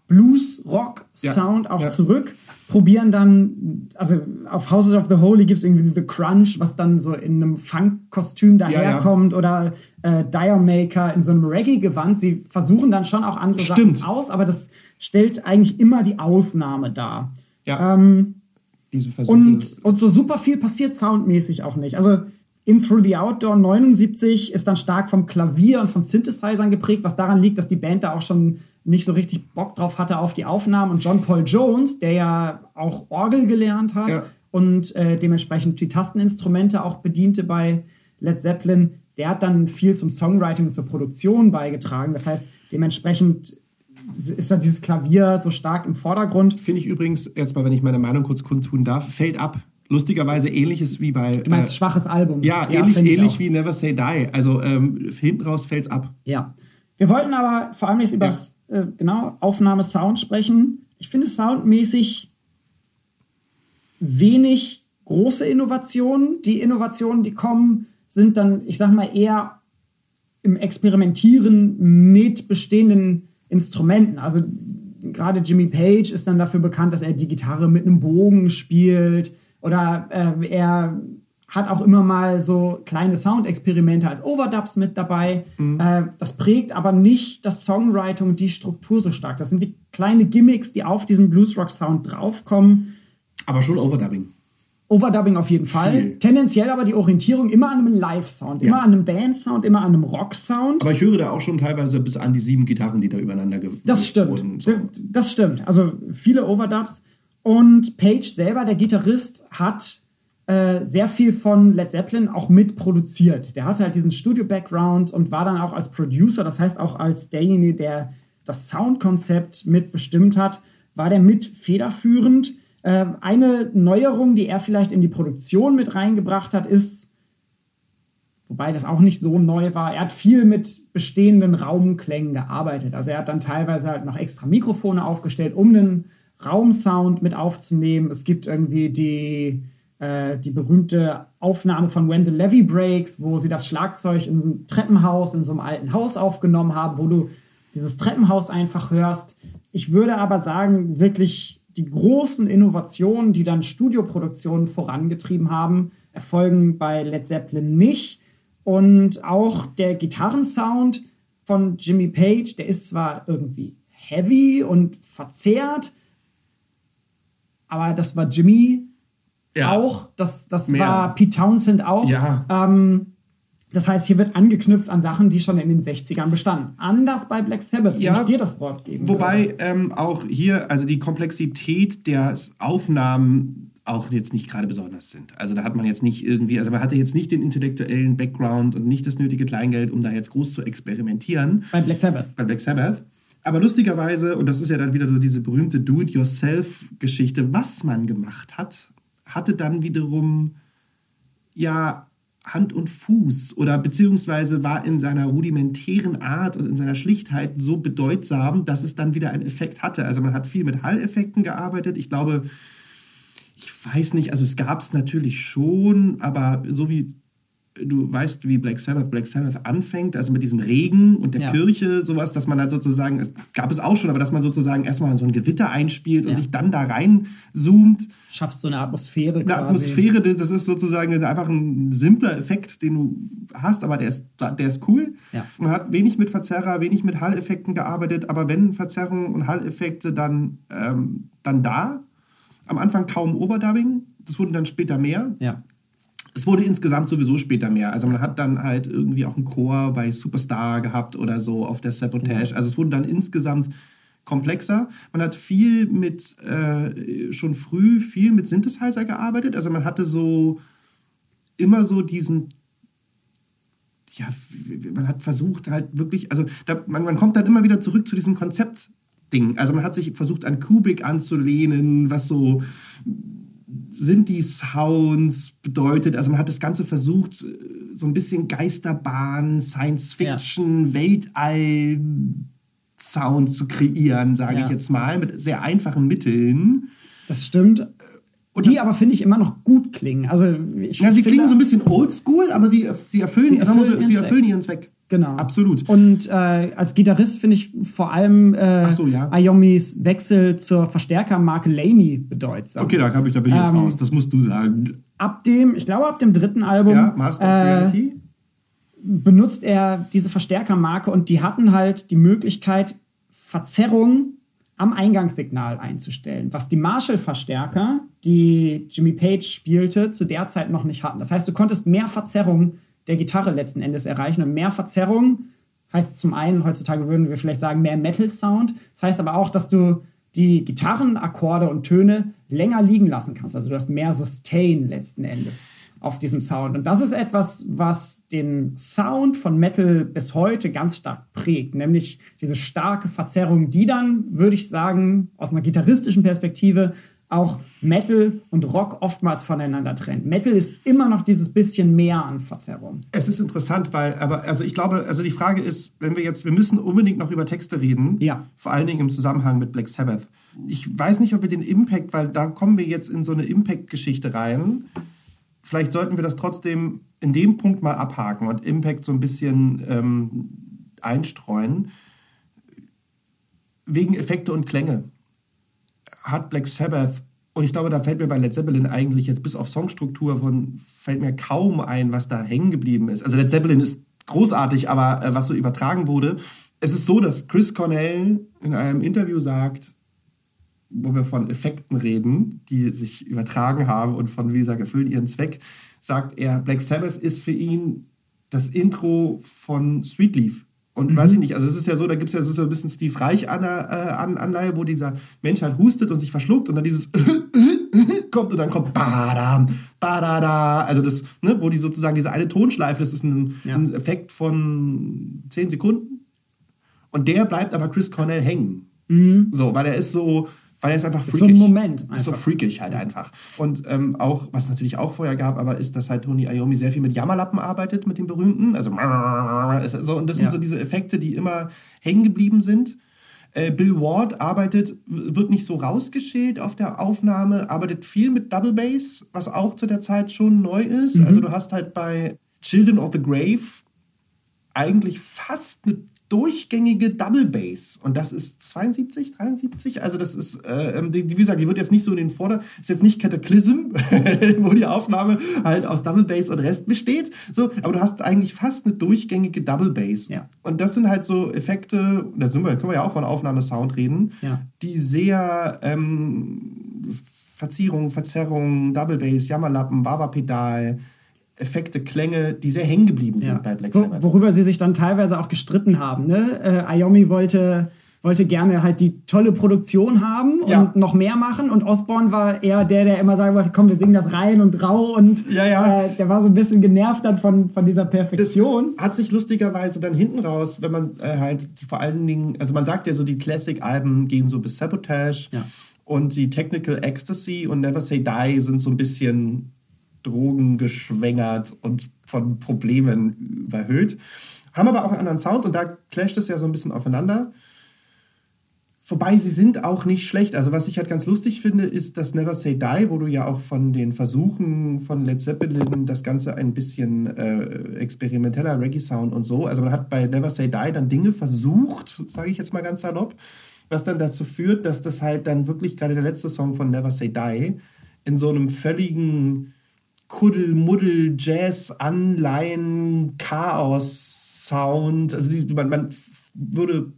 Blues-Rock-Sound Ja, auch ja. zurück, probieren dann, also auf Houses of the Holy gibt es irgendwie The Crunch, was dann so in einem Funk-Kostüm daherkommt oder äh, Dire Maker in so einem Reggae-Gewand. Sie versuchen dann schon auch andere Stimmt. Sachen aus, aber das stellt eigentlich immer die Ausnahme dar. ja, Ähm, diese Versuche. und, und so super viel passiert soundmäßig auch nicht. Also In Through the Outdoor 79 ist dann stark vom Klavier und von Synthesizern geprägt, was daran liegt, dass die Band da auch schon nicht so richtig Bock drauf hatte auf die Aufnahmen. Und John Paul Jones, der ja auch Orgel gelernt hat Ja. und äh, dementsprechend die Tasteninstrumente auch bediente bei Led Zeppelin, der hat dann viel zum Songwriting und zur Produktion beigetragen. Das heißt, dementsprechend ist da dieses Klavier so stark im Vordergrund. Finde ich übrigens, jetzt mal, wenn ich meine Meinung kurz kundtun darf, fällt ab. Lustigerweise ähnliches wie bei. Du meinst äh, schwaches Album. ja, ähnlich, ich ähnlich wie Never Say Die. Also ähm, hinten raus fällt's ab. Ja. Wir wollten aber vor allem jetzt über das äh, genau, Aufnahme Sound sprechen. Ich finde soundmäßig wenig große Innovationen. Die Innovationen, die kommen, sind dann, ich sag mal, eher im Experimentieren mit bestehenden Instrumenten. Also gerade Jimmy Page ist dann dafür bekannt, dass er die Gitarre mit einem Bogen spielt oder äh, er hat auch immer mal so kleine Soundexperimente als Overdubs mit dabei. Mhm. Äh, das prägt aber nicht das Songwriting und die Struktur so stark. Das sind die kleine Gimmicks, die auf diesen Bluesrock-Sound draufkommen. Aber schon Overdubbing. Overdubbing auf jeden Fall. Viel. Tendenziell aber die Orientierung immer an einem Live-Sound, immer an einem Band-Sound, immer an einem Rock-Sound. Aber ich höre da auch schon teilweise bis an die sieben Gitarren, die da übereinander geworden Das stimmt. Wurden, so. Das stimmt. Also viele Overdubs. Und Page selber, der Gitarrist, hat äh, sehr viel von Led Zeppelin auch mitproduziert. Der hatte halt diesen Studio-Background und war dann auch als Producer, das heißt auch als derjenige, der das Soundkonzept mitbestimmt hat, war der mit federführend. Äh, eine Neuerung, die er vielleicht in die Produktion mit reingebracht hat, ist, wobei das auch nicht so neu war, er hat viel mit bestehenden Raumklängen gearbeitet. Also er hat dann teilweise halt noch extra Mikrofone aufgestellt, um einen Raumsound mit aufzunehmen. Es gibt irgendwie die äh, die berühmte Aufnahme von When the Levy Breaks, wo sie das Schlagzeug in einem Treppenhaus, in so einem alten Haus aufgenommen haben, wo du dieses Treppenhaus einfach hörst. Ich würde aber sagen, wirklich die großen Innovationen, die dann Studioproduktionen vorangetrieben haben, erfolgen bei Led Zeppelin nicht. Und auch der Gitarrensound von Jimmy Page, der ist zwar irgendwie heavy und verzerrt, aber das war Jimmy ja. auch. Das, das war Pete Townsend auch. Ja. Ähm, das heißt, hier wird angeknüpft an Sachen, die schon in den 60ern bestanden. Anders bei Black Sabbath, ja, ich dir das Wort geben Wobei ähm, auch hier, also die Komplexität der Aufnahmen auch jetzt nicht gerade besonders sind. Also da hat man jetzt nicht irgendwie, also man hatte jetzt nicht den intellektuellen Background und nicht das nötige Kleingeld, um da jetzt groß zu experimentieren. Bei Black Sabbath. Bei Black Sabbath. Aber lustigerweise, und das ist ja dann wieder so diese berühmte Do-it-yourself-Geschichte, was man gemacht hat, hatte dann wiederum ja Hand und Fuß oder beziehungsweise war in seiner rudimentären Art und in seiner Schlichtheit so bedeutsam, dass es dann wieder einen Effekt hatte. Also man hat viel mit Hall-Effekten gearbeitet. Ich glaube, ich weiß nicht, also es gab es natürlich schon, aber so wie du weißt, wie Black Sabbath Black Sabbath anfängt, also mit diesem Regen und der ja. Kirche, sowas, dass man halt sozusagen, es gab es auch schon, aber dass man sozusagen erstmal so ein Gewitter einspielt und ja. sich dann da reinzoomt. Schaffst so eine Atmosphäre. Eine Atmosphäre, das ist sozusagen einfach ein simpler Effekt, den du hast, aber der ist, der ist cool. Ja. Man hat wenig mit Verzerrer, wenig mit Hall-Effekten gearbeitet, aber wenn Verzerrungen und Hall-Effekte dann, ähm, dann da, am Anfang kaum Overdubbing, das wurden dann später mehr. Ja es wurde insgesamt sowieso später mehr. Also man hat dann halt irgendwie auch einen Chor bei Superstar gehabt oder so auf der Sabotage. Also es wurde dann insgesamt komplexer. Man hat viel mit, äh, schon früh viel mit Synthesizer gearbeitet. Also man hatte so immer so diesen ja, man hat versucht halt wirklich, also da, man, man kommt dann immer wieder zurück zu diesem Konzeptding. Also man hat sich versucht an Kubrick anzulehnen, was so sind die Sounds bedeutet, also man hat das Ganze versucht, so ein bisschen Geisterbahn, Science Fiction, ja. Weltall Sound zu kreieren, sage ja. ich jetzt mal, mit sehr einfachen Mitteln. Das stimmt. Und die das, aber finde ich immer noch gut klingen. Also ich ja, sie klingen so ein bisschen oldschool, aber sie, sie erfüllen, sie erfüllen, sie erfüllen ihren Zweck. Genau. Absolut. Und äh, als Gitarrist finde ich vor allem äh, so, ja. Ayomis Wechsel zur Verstärkermarke Laney bedeutsam. Okay, da, ich, da bin ich jetzt ähm, raus. Das musst du sagen. Ab dem, ich glaube, ab dem dritten Album. Ja, Master of Reality. Äh, benutzt er diese Verstärkermarke und die hatten halt die Möglichkeit, Verzerrung am Eingangssignal einzustellen, was die Marshall-Verstärker, die Jimmy Page spielte, zu der Zeit noch nicht hatten. Das heißt, du konntest mehr Verzerrung der Gitarre letzten Endes erreichen. Und mehr Verzerrung heißt zum einen, heutzutage würden wir vielleicht sagen, mehr Metal-Sound. Das heißt aber auch, dass du die Gitarrenakkorde und Töne länger liegen lassen kannst. Also du hast mehr Sustain letzten Endes auf diesem Sound. Und das ist etwas, was den Sound von Metal bis heute ganz stark prägt, nämlich diese starke Verzerrung, die dann, würde ich sagen, aus einer gitarristischen Perspektive auch Metal und Rock oftmals voneinander trennt. Metal ist immer noch dieses bisschen mehr an Verzerrung. Es ist interessant, weil, aber also ich glaube, also die Frage ist, wenn wir jetzt, wir müssen unbedingt noch über Texte reden, ja. vor allen Dingen im Zusammenhang mit Black Sabbath. Ich weiß nicht, ob wir den Impact, weil da kommen wir jetzt in so eine Impact-Geschichte rein. Vielleicht sollten wir das trotzdem in dem Punkt mal abhaken und Impact so ein bisschen ähm, einstreuen. Wegen Effekte und Klänge hat Black Sabbath, und ich glaube, da fällt mir bei Led Zeppelin eigentlich jetzt bis auf Songstruktur von, fällt mir kaum ein, was da hängen geblieben ist. Also Led Zeppelin ist großartig, aber äh, was so übertragen wurde, es ist so, dass Chris Cornell in einem Interview sagt, wo wir von Effekten reden, die sich übertragen haben und von, wie gesagt, erfüllen ihren Zweck, sagt er, Black Sabbath ist für ihn das Intro von Sweet Leaf. Und mhm. weiß ich nicht, also es ist ja so, da gibt es ja so ein bisschen Steve Reich an, äh, wo dieser Mensch halt hustet und sich verschluckt und dann dieses [LAUGHS] kommt und dann kommt Badam, Badada. Also das, ne, wo die sozusagen diese eine Tonschleife, das ist ein, ja. ein Effekt von 10 Sekunden. Und der bleibt aber Chris Cornell hängen. Mhm. So, weil er ist so, weil er ist einfach freakig. So ein Moment. Einfach. Ist so freakig halt einfach. Und ähm, auch, was es natürlich auch vorher gab, aber ist, dass halt Tony Iommi sehr viel mit Jammerlappen arbeitet, mit den berühmten. Also, so, und das sind ja. so diese Effekte, die immer hängen geblieben sind. Äh, Bill Ward arbeitet, wird nicht so rausgeschält auf der Aufnahme, arbeitet viel mit Double Bass, was auch zu der Zeit schon neu ist. Mhm. Also du hast halt bei Children of the Grave eigentlich fast eine durchgängige Double Bass. Und das ist 72, 73. Also das ist, äh, ähm, die, wie gesagt, die wird jetzt nicht so in den Vorder... Ist jetzt nicht Cataclysm, [LAUGHS] wo die Aufnahme halt aus Double Bass und Rest besteht. So, aber du hast eigentlich fast eine durchgängige Double Bass. Ja. Und das sind halt so Effekte, da sind wir, können wir ja auch von Aufnahmesound reden, ja. die sehr ähm, Verzierung, Verzerrung, Double Bass, Jammerlappen, Baba-Pedal, Effekte, Klänge, die sehr hängen geblieben sind ja. bei Black Sabbath. Worüber sie sich dann teilweise auch gestritten haben. Ne? Äh, Iomi wollte, wollte gerne halt die tolle Produktion haben und ja. noch mehr machen und Osborne war eher der, der immer sagen wollte, komm, wir singen das rein und rau und ja, ja. Äh, der war so ein bisschen genervt dann von, von dieser Perfektion. Das hat sich lustigerweise dann hinten raus, wenn man äh, halt vor allen Dingen, also man sagt ja so, die Classic-Alben gehen so bis Sabotage und die Technical Ecstasy und Never Say Die sind so ein bisschen Drogen geschwängert und von Problemen überhöht. Haben aber auch einen anderen Sound und da clasht es ja so ein bisschen aufeinander. Wobei sie sind auch nicht schlecht. Also was ich halt ganz lustig finde, ist das Never Say Die, wo du ja auch von den Versuchen von Led Zeppelin das Ganze ein bisschen äh, experimenteller Reggae-Sound und so. Also man hat bei Never Say Die dann Dinge versucht, sage ich jetzt mal ganz salopp, was dann dazu führt, dass das halt dann wirklich gerade der letzte Song von Never Say Die in so einem völligen Kuddelmuddel, Jazz, Anleihen, Chaos, Sound. Also die, man, man würde,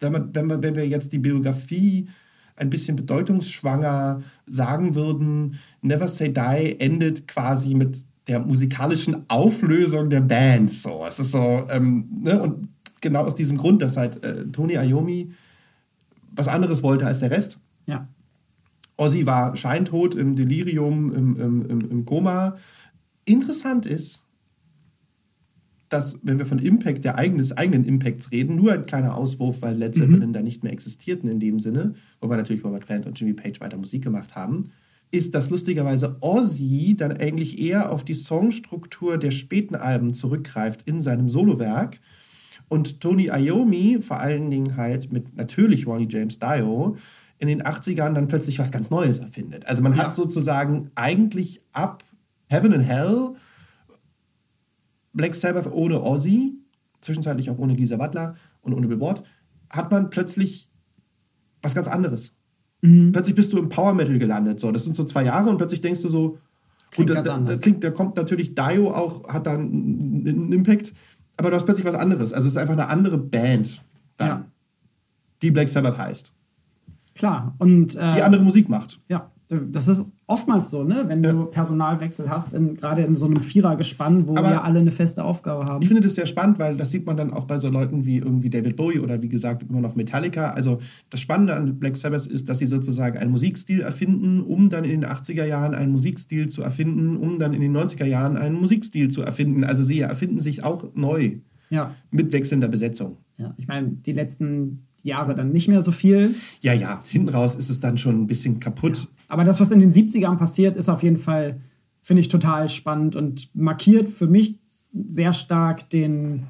wenn, man, wenn, man, wenn wir jetzt die Biografie ein bisschen bedeutungsschwanger sagen würden, Never Say Die endet quasi mit der musikalischen Auflösung der Band. So, es ist so, ähm, ne? und genau aus diesem Grund, dass halt äh, Tony Iommi was anderes wollte als der Rest. Ja. Ozzy war scheintot im Delirium, im, im, im, Koma. Interessant ist, dass, wenn wir von Impact, der eigenes, eigenen Impacts reden, nur ein kleiner Auswurf, weil Led Zeppelin mhm. da nicht mehr existierten in dem Sinne, wobei natürlich Robert Plant und Jimmy Page weiter Musik gemacht haben, ist, dass lustigerweise Ozzy dann eigentlich eher auf die Songstruktur der späten Alben zurückgreift in seinem Solowerk und Tony Iommi vor allen Dingen halt mit natürlich Ronnie James Dio in den 80ern dann plötzlich was ganz Neues erfindet. Also man ja. hat sozusagen eigentlich ab Heaven and Hell Black Sabbath ohne Ozzy, zwischenzeitlich auch ohne Gisa Butler und ohne Bill Ward, hat man plötzlich was ganz anderes. Mhm. Plötzlich bist du im Power Metal gelandet. So, das sind so zwei Jahre und plötzlich denkst du so, klingt gut, da, da, klingt, da kommt natürlich Dio auch, hat da einen, einen, Impact, aber du hast plötzlich was anderes. Also es ist einfach eine andere Band, dann, ja. die Black Sabbath heißt. Klar. Und, äh, die andere Musik macht. Ja, das ist oftmals so, ne? wenn ja. du Personalwechsel hast, in, gerade in so einem Vierergespann, wo Aber wir alle eine feste Aufgabe haben. Ich finde das sehr spannend, weil das sieht man dann auch bei so Leuten wie irgendwie David Bowie oder wie gesagt immer noch Metallica. Also das Spannende an Black Sabbath ist, dass sie sozusagen einen Musikstil erfinden, um dann in den 80er Jahren einen Musikstil zu erfinden, um dann in den 90er Jahren einen Musikstil zu erfinden. Also sie erfinden sich auch neu ja. mit wechselnder Besetzung. Ja, ich meine, die letzten Jahre dann nicht mehr so viel. Ja, ja, hinten raus ist es dann schon ein bisschen kaputt. Ja. Aber das, was in den 70ern passiert, ist auf jeden Fall, finde ich, total spannend und markiert für mich sehr stark den,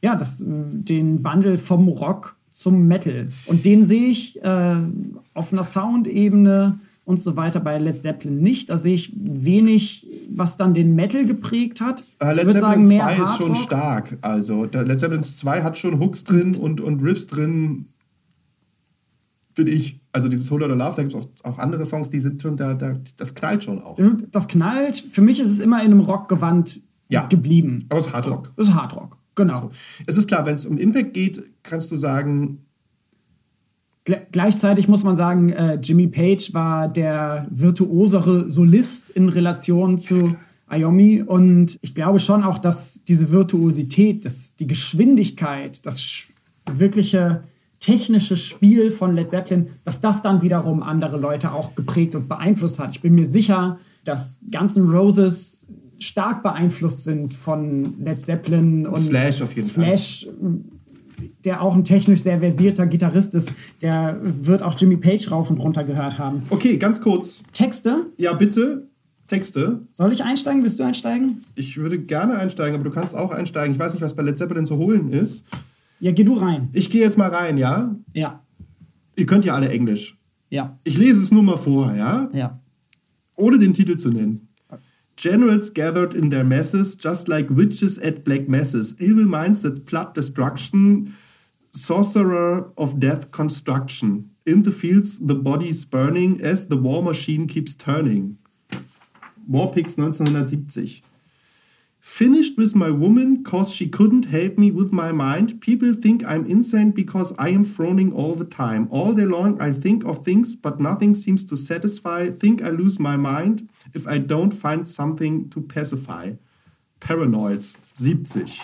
ja, das, den Wandel vom Rock zum Metal. Und den sehe ich äh, auf einer Soundebene und so weiter bei Led Zeppelin nicht. Da sehe ich wenig, was dann den Metal geprägt hat. Äh, Led Zeppelin 2 ist schon stark. Also Led Zeppelin 2 hat schon Hooks drin und, und Riffs drin, finde ich. Also dieses Whole Lotta Love, da gibt es auch, auch, andere Songs, die sind schon, da, da, das knallt schon auch. Das knallt. Für mich ist es immer in einem Rockgewand ja, geblieben. Aber es ist Hardrock. Es ist Hardrock, genau. So. Es ist klar, wenn es um Impact geht, kannst du sagen, Gleichzeitig muss man sagen, äh, Jimmy Page war der virtuosere Solist in Relation zu Ayomi. Und ich glaube schon auch, dass diese Virtuosität, das, die Geschwindigkeit, das wirkliche technische Spiel von Led Zeppelin, dass das dann wiederum andere Leute auch geprägt und beeinflusst hat. Ich bin mir sicher, dass Guns N' Roses stark beeinflusst sind von Led Zeppelin und Slash auf jeden Slash, Fall der auch ein technisch sehr versierter Gitarrist ist, der wird auch Jimmy Page rauf und runter gehört haben. Okay, ganz kurz. Texte? Ja, bitte. Texte. Soll ich einsteigen? Willst du einsteigen? Ich würde gerne einsteigen, aber du kannst auch einsteigen. Ich weiß nicht, was bei Led Zeppelin zu holen ist. Ja, geh du rein. Ich gehe jetzt mal rein, ja? Ja. Ihr könnt ja alle Englisch. Ja. Ich lese es nur mal vor, ja? Ja. Ohne den Titel zu nennen. Generals gathered in their masses, just like witches at black masses, evil minds that plot destruction, sorcerer of death construction. In the fields, the bodies burning as the war machine keeps turning. War Warpix 1970. Finished with my woman cause she couldn't help me with my mind. People think I'm insane because I am frowning all the time. All day long I think of things, but nothing seems to satisfy. Think I lose my mind if I don't find something to pacify. Paranoid 70.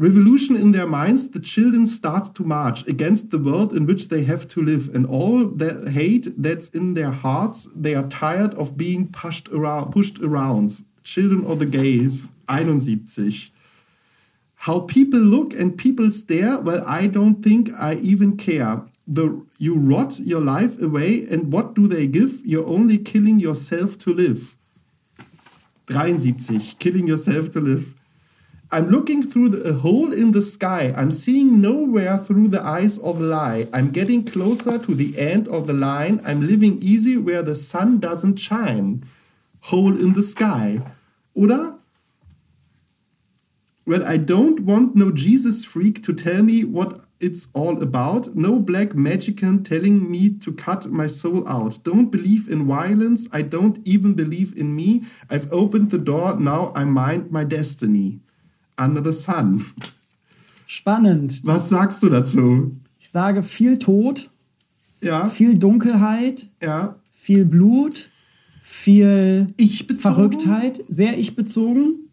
Revolution in their minds, the children start to march against the world in which they have to live, and all the hate that's in their hearts, they are tired of being pushed around. Pushed around. Children of the Gays, 71. How people look and people stare, well, I don't think I even care. The, you rot your life away, and what do they give? You're only killing yourself to live. 73. Killing yourself to live. I'm looking through the, a hole in the sky. I'm seeing nowhere through the eyes of lie. I'm getting closer to the end of the line. I'm living easy where the sun doesn't shine. Hole in the sky. Oder? Well, I don't want no Jesus freak to tell me what it's all about. No black magician telling me to cut my soul out. Don't believe in violence. I don't even believe in me. I've opened the door. Now I mind my destiny. Under the Sun. Spannend. Was sagst du dazu? Ich sage viel Tod, ja. viel Dunkelheit, ja. viel Blut, viel ich Verrücktheit, sehr ich-bezogen.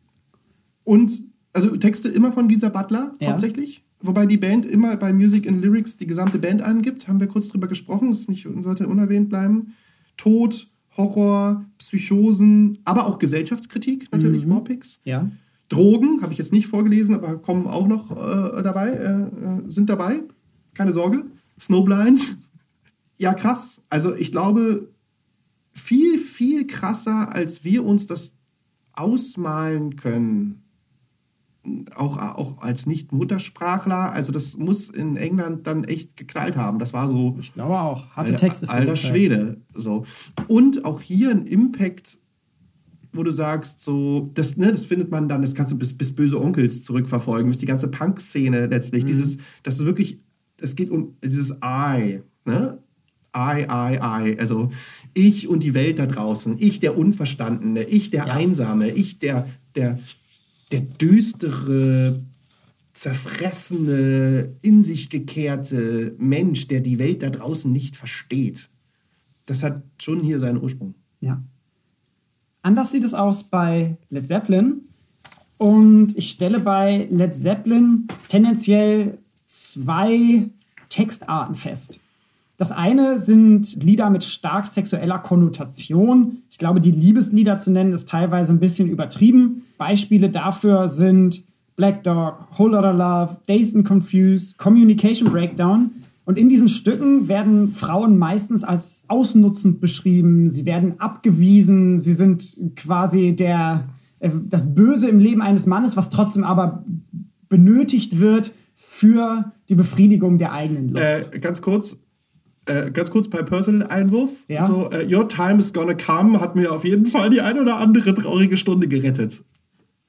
Und also Texte immer von Gisa Butler ja. hauptsächlich. Wobei die Band immer bei Music and Lyrics die gesamte Band angibt, haben wir kurz drüber gesprochen, das nicht, sollte unerwähnt bleiben. Tod, Horror, Psychosen, aber auch Gesellschaftskritik, natürlich, mhm. Warpix. Ja. Drogen, habe ich jetzt nicht vorgelesen, aber kommen auch noch äh, dabei, äh, äh, sind dabei. Keine Sorge. Snowblind. [LAUGHS] Ja, krass. Also ich glaube, viel, viel krasser, als wir uns das ausmalen können. Auch, auch als Nicht-Muttersprachler. Also das muss in England dann echt geknallt haben. Das war so. Ich glaube auch. Harte Texte. Alter Schwede. So. Und auch hier ein Impact wo du sagst, so, das, ne, das findet man dann, das kannst du bis, bis böse Onkels zurückverfolgen, bis die ganze Punk-Szene letztlich. Mhm. Dieses, das ist wirklich, es geht um dieses I, ne? I, I, I. Also ich und die Welt da draußen, ich der Unverstandene, ich der ja. Einsame, ich der, der, der düstere, zerfressene, in sich gekehrte Mensch, der die Welt da draußen nicht versteht. Das hat schon hier seinen Ursprung. Ja. Anders sieht es aus bei Led Zeppelin. Und ich stelle bei Led Zeppelin tendenziell zwei Textarten fest. Das eine sind Lieder mit stark sexueller Konnotation. Ich glaube, die Liebeslieder zu nennen ist teilweise ein bisschen übertrieben. Beispiele dafür sind Black Dog, Whole Lotta Love, Dazed and Confused, Communication Breakdown. Und in diesen Stücken werden Frauen meistens als ausnutzend beschrieben, sie werden abgewiesen, sie sind quasi der, äh, das Böse im Leben eines Mannes, was trotzdem aber benötigt wird für die Befriedigung der eigenen Lust. Äh, ganz kurz, äh, ganz kurz bei Personal-Einwurf. Ja. So, äh, Your Time is Gonna Come hat mir auf jeden Fall die ein oder andere traurige Stunde gerettet.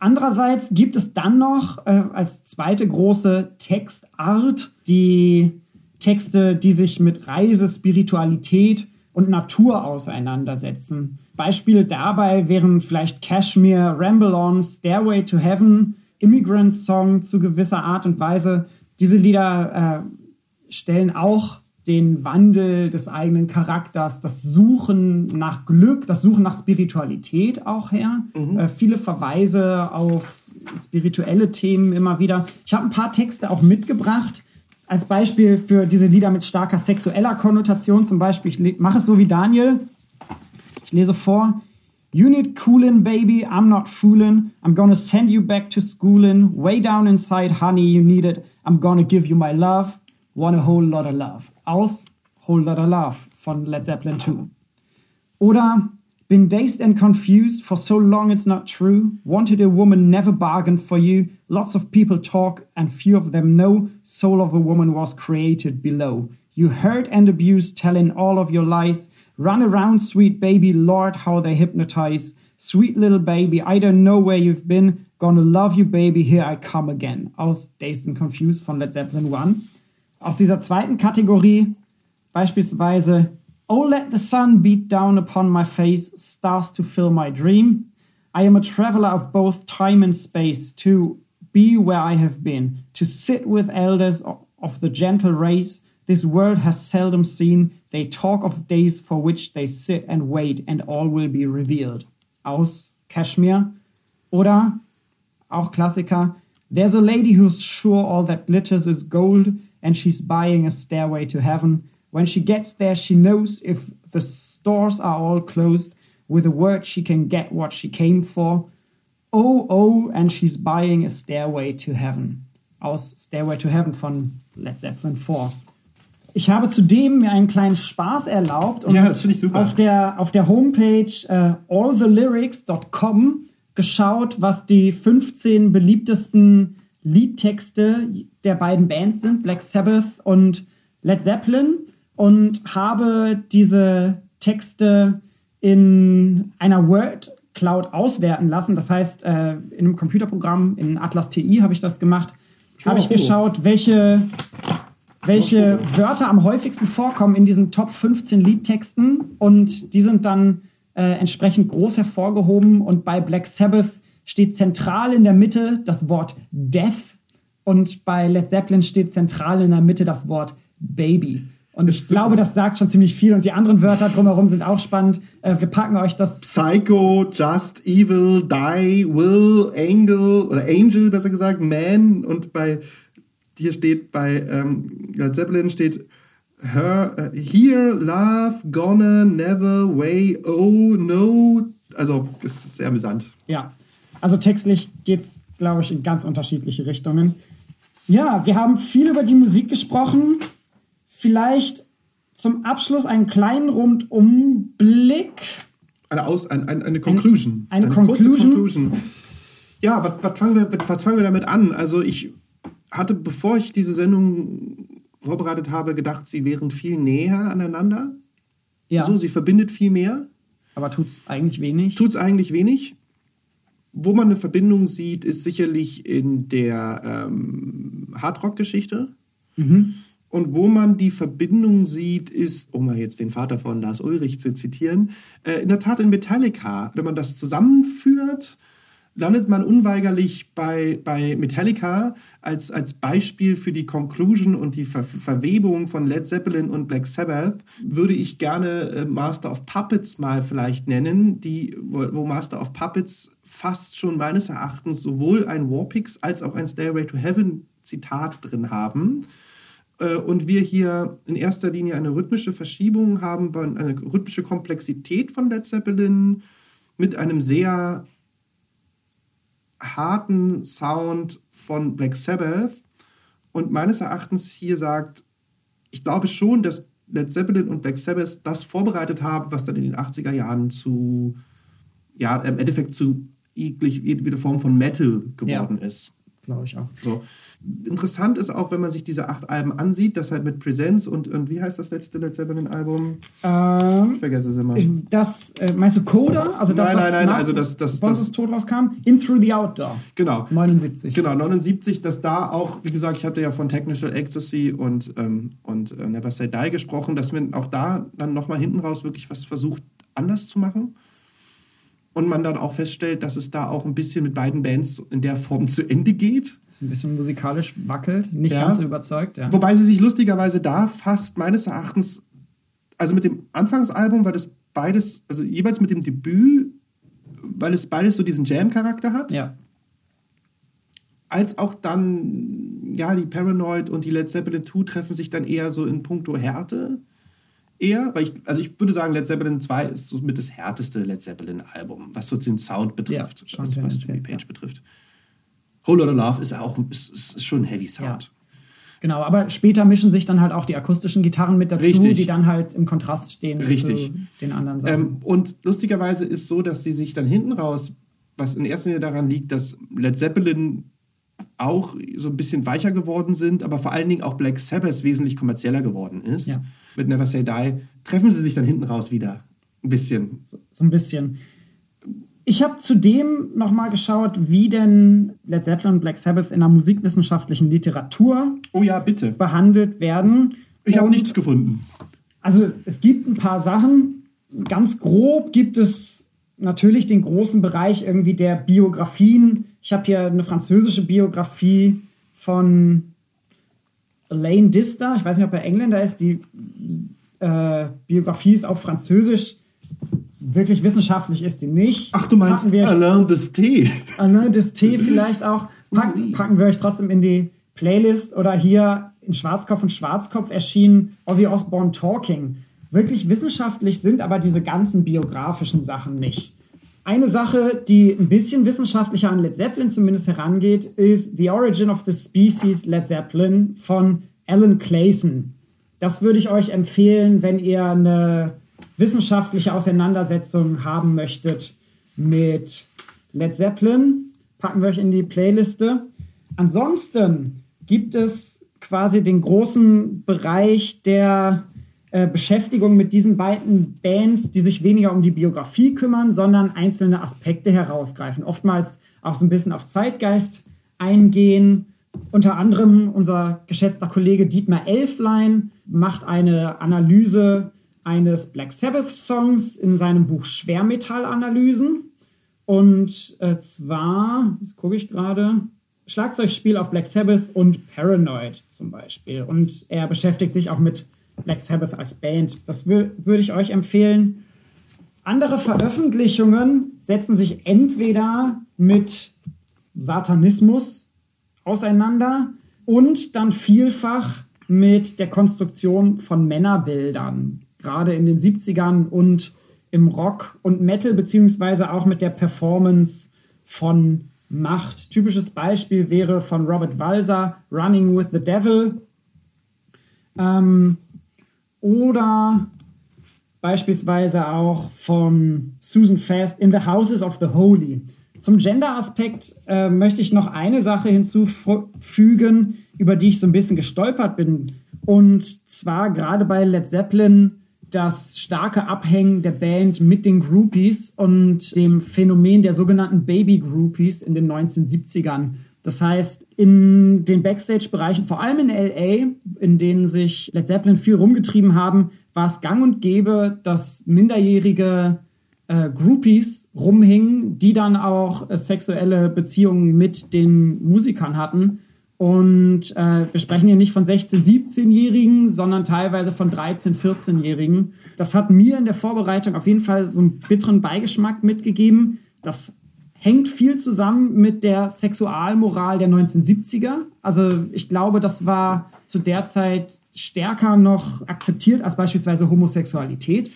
Andererseits gibt es dann noch äh, als zweite große Textart die Texte, die sich mit Reise, Spiritualität und Natur auseinandersetzen. Beispiel dabei wären vielleicht Kashmir, Ramble On, Stairway to Heaven, Immigrant Song zu gewisser Art und Weise. Diese Lieder äh, stellen auch den Wandel des eigenen Charakters, das Suchen nach Glück, das Suchen nach Spiritualität auch her. Äh, viele Verweise auf spirituelle Themen immer wieder. Ich habe ein paar Texte auch mitgebracht. Als Beispiel für diese Lieder mit starker sexueller Konnotation, zum Beispiel, ich mache es so wie Daniel. Ich lese vor. You need coolin', baby, I'm not foolin'. I'm gonna send you back to schoolin'. Way down inside, honey, you need it. I'm gonna give you my love. Want a whole lot of love. Aus Whole Lot of Love von Led Zeppelin 2. Oder Been dazed and confused for so long it's not true. Wanted a woman never bargained for you. Lots of people talk and few of them know. Soul of a woman was created below. You hurt and abuse, telling all of your lies. Run around, sweet baby, Lord, how they hypnotize. Sweet little baby, I don't know where you've been. Gonna love you, baby, here I come again. Aus Dazed and Confused von Led Zeppelin 1. Aus dieser zweiten Kategorie beispielsweise Oh, let the sun beat down upon my face, stars to fill my dream. I am a traveler of both time and space, to be where I have been, to sit with elders of the gentle race this world has seldom seen. They talk of days for which they sit and wait, and all will be revealed. Aus Kashmir. Oder auch Klassiker. There's a lady who's sure all that glitters is gold, and she's buying a stairway to heaven. When she gets there, she knows if the stores are all closed, with a word she can get what she came for. Oh, oh, and she's buying a stairway to heaven. Aus Stairway to Heaven von Led Zeppelin 4. Ich habe zudem mir einen kleinen Spaß erlaubt und Ja, das finde ich super. auf der, auf der Homepage äh, allthellyrics.com geschaut, was die 15 beliebtesten Liedtexte der beiden Bands sind, Black Sabbath und Led Zeppelin, und habe diese Texte in einer Word Cloud auswerten lassen. Das heißt, äh, in einem Computerprogramm, in Atlas TI habe ich das gemacht, Schau habe ich vor. geschaut, welche welche Wörter am häufigsten vorkommen in diesen Top 15 Liedtexten und die sind dann äh, entsprechend groß hervorgehoben und bei Black Sabbath steht zentral in der Mitte das Wort Death und bei Led Zeppelin steht zentral in der Mitte das Wort Baby. Und ich glaube, das sagt schon ziemlich viel und die anderen Wörter drumherum sind auch spannend. Äh, wir packen euch das Psycho, Just, Evil, Die, Will, Angel oder Angel besser gesagt, Man und bei hier steht bei ähm, Led Zeppelin steht Her, äh, Here, Love, Gonna, Never, Way, Oh, No. Also ist sehr amüsant. Ja, also textlich geht es, glaube ich, in ganz unterschiedliche Richtungen. Ja, wir haben viel über die Musik gesprochen. Vielleicht zum Abschluss einen kleinen Rundumblick. Eine, Aus, ein, ein, eine Conclusion. eine kurze Conclusion. Conclusion. Ja, was, was, fangen wir, was fangen wir damit an? Also ich hatte, bevor ich diese Sendung vorbereitet habe, gedacht, sie wären viel näher aneinander. Ja, So, sie verbindet viel mehr. aber tut eigentlich wenig. Tut es eigentlich wenig. Wo man eine Verbindung sieht, ist sicherlich in der ähm, Hardrock-Geschichte. Mhm. Und wo man die Verbindung sieht, ist, um mal jetzt den Vater von Lars Ulrich zu zitieren, äh, in der Tat in Metallica. Wenn man das zusammenführt, landet man unweigerlich bei, bei Metallica als, als Beispiel für die Conclusion und die Ver Verwebung von Led Zeppelin und Black Sabbath. Würde ich gerne äh, Master of Puppets mal vielleicht nennen, die, wo, wo Master of Puppets fast schon meines Erachtens sowohl ein Warpix als auch ein Stairway to Heaven Zitat drin haben und wir hier in erster Linie eine rhythmische Verschiebung haben, eine rhythmische Komplexität von Led Zeppelin mit einem sehr harten Sound von Black Sabbath und meines Erachtens hier sagt, ich glaube schon, dass Led Zeppelin und Black Sabbath das vorbereitet haben, was dann in den 80er Jahren zu, ja, im Endeffekt zu jede Form von Metal geworden ja. ist glaube ich auch. So. Interessant ist auch, wenn man sich diese acht Alben ansieht, das halt mit Presents und, und wie heißt das letzte Led Zeppelin-Album? Ähm, ich vergesse es immer. Das, äh, meinst du Coda? Also das, nein, nein, nein, also das, das, das, das Tod rauskam? In Through the Outdoor. Genau. 79. Genau, 79, dass da auch, wie gesagt, ich hatte ja von Technical Ecstasy und, ähm, und äh, Never Say Die gesprochen, dass man auch da dann nochmal hinten raus wirklich was versucht, anders zu machen und man dann auch feststellt, dass es da auch ein bisschen mit beiden Bands in der Form zu Ende geht. Ein bisschen musikalisch wackelt, nicht ja. ganz so überzeugt. Ja. Wobei sie sich lustigerweise da fast meines Erachtens, also mit dem Anfangsalbum war das beides, also jeweils mit dem Debüt, weil es beides so diesen Jam-Charakter hat. Ja. Als auch dann, ja, die Paranoid und die Led Zeppelin 2 treffen sich dann eher so in puncto Härte eher, weil ich, also ich würde sagen, Led Zeppelin 2 ist so mit das härteste Led Zeppelin-Album, was so den Sound betrifft, ja, was, was Jimmy Page ja. betrifft. Whole Lotta Love ist auch ist, ist schon ein Heavy Sound. Ja. Genau, aber später mischen sich dann halt auch die akustischen Gitarren mit dazu, Richtig. die dann halt im Kontrast stehen Richtig. zu den anderen Sachen. Ähm, und lustigerweise ist so, dass sie sich dann hinten raus, was in erster Linie daran liegt, dass Led Zeppelin auch so ein bisschen weicher geworden sind, aber vor allen Dingen auch Black Sabbath wesentlich kommerzieller geworden ist. Ja mit Never Say Die, treffen sie sich dann hinten raus wieder. Ein bisschen. So, so ein bisschen. Ich habe zudem nochmal geschaut, wie denn Led Zeppelin und Black Sabbath in der musikwissenschaftlichen Literatur oh ja, bitte. behandelt werden. Ich habe nichts gefunden. Also es gibt ein paar Sachen. Ganz grob gibt es natürlich den großen Bereich irgendwie der Biografien. Ich habe hier eine französische Biografie von Elaine Dister, ich weiß nicht, ob er Engländer ist, die äh, Biografie ist auf Französisch. Wirklich wissenschaftlich ist die nicht. Ach, du meinst Alain Desté? Alain Desté vielleicht auch. Packen, packen wir euch trotzdem in die Playlist oder hier in Schwarzkopf und Schwarzkopf erschienen Ozzy Osbourne Talking. Wirklich wissenschaftlich sind aber diese ganzen biografischen Sachen nicht. Eine Sache, die ein bisschen wissenschaftlicher an Led Zeppelin zumindest herangeht, ist The Origin of the Species Led Zeppelin von Alan Clayson. Das würde ich euch empfehlen, wenn ihr eine wissenschaftliche Auseinandersetzung haben möchtet mit Led Zeppelin. Packen wir euch in die Playliste. Ansonsten gibt es quasi den großen Bereich der äh, Beschäftigung mit diesen beiden Bands, die sich weniger um die Biografie kümmern, sondern einzelne Aspekte herausgreifen. Oftmals auch so ein bisschen auf Zeitgeist eingehen. Unter anderem unser geschätzter Kollege Dietmar Elflein macht eine Analyse eines Black Sabbath-Songs in seinem Buch Schwermetallanalysen. Und äh, zwar, das gucke ich gerade, Schlagzeugspiel auf Black Sabbath und Paranoid zum Beispiel. Und er beschäftigt sich auch mit Black Sabbath als Band. Das würde ich euch empfehlen. Andere Veröffentlichungen setzen sich entweder mit Satanismus auseinander und dann vielfach mit der Konstruktion von Männerbildern, gerade in den 70ern und im Rock und Metal, beziehungsweise auch mit der Performance von Macht. Typisches Beispiel wäre von Robert Walser Running with the Devil. Ähm, oder beispielsweise auch von Susan Fast in The Houses of the Holy. Zum Gender-Aspekt äh, möchte ich noch eine Sache hinzufügen, über die ich so ein bisschen gestolpert bin. Und zwar gerade bei Led Zeppelin das starke Abhängen der Band mit den Groupies und dem Phänomen der sogenannten Baby Groupies in den 1970ern. Das heißt, in den Backstage-Bereichen, vor allem in LA, in denen sich Led Zeppelin viel rumgetrieben haben, war es gang und gäbe, dass minderjährige äh, Groupies rumhingen, die dann auch äh, sexuelle Beziehungen mit den Musikern hatten. Und äh, wir sprechen hier nicht von 16-, 17-Jährigen, sondern teilweise von 13-, 14-Jährigen. Das hat mir in der Vorbereitung auf jeden Fall so einen bitteren Beigeschmack mitgegeben. Das hängt viel zusammen mit der Sexualmoral der 1970er. Also ich glaube, das war zu der Zeit stärker noch akzeptiert als beispielsweise Homosexualität.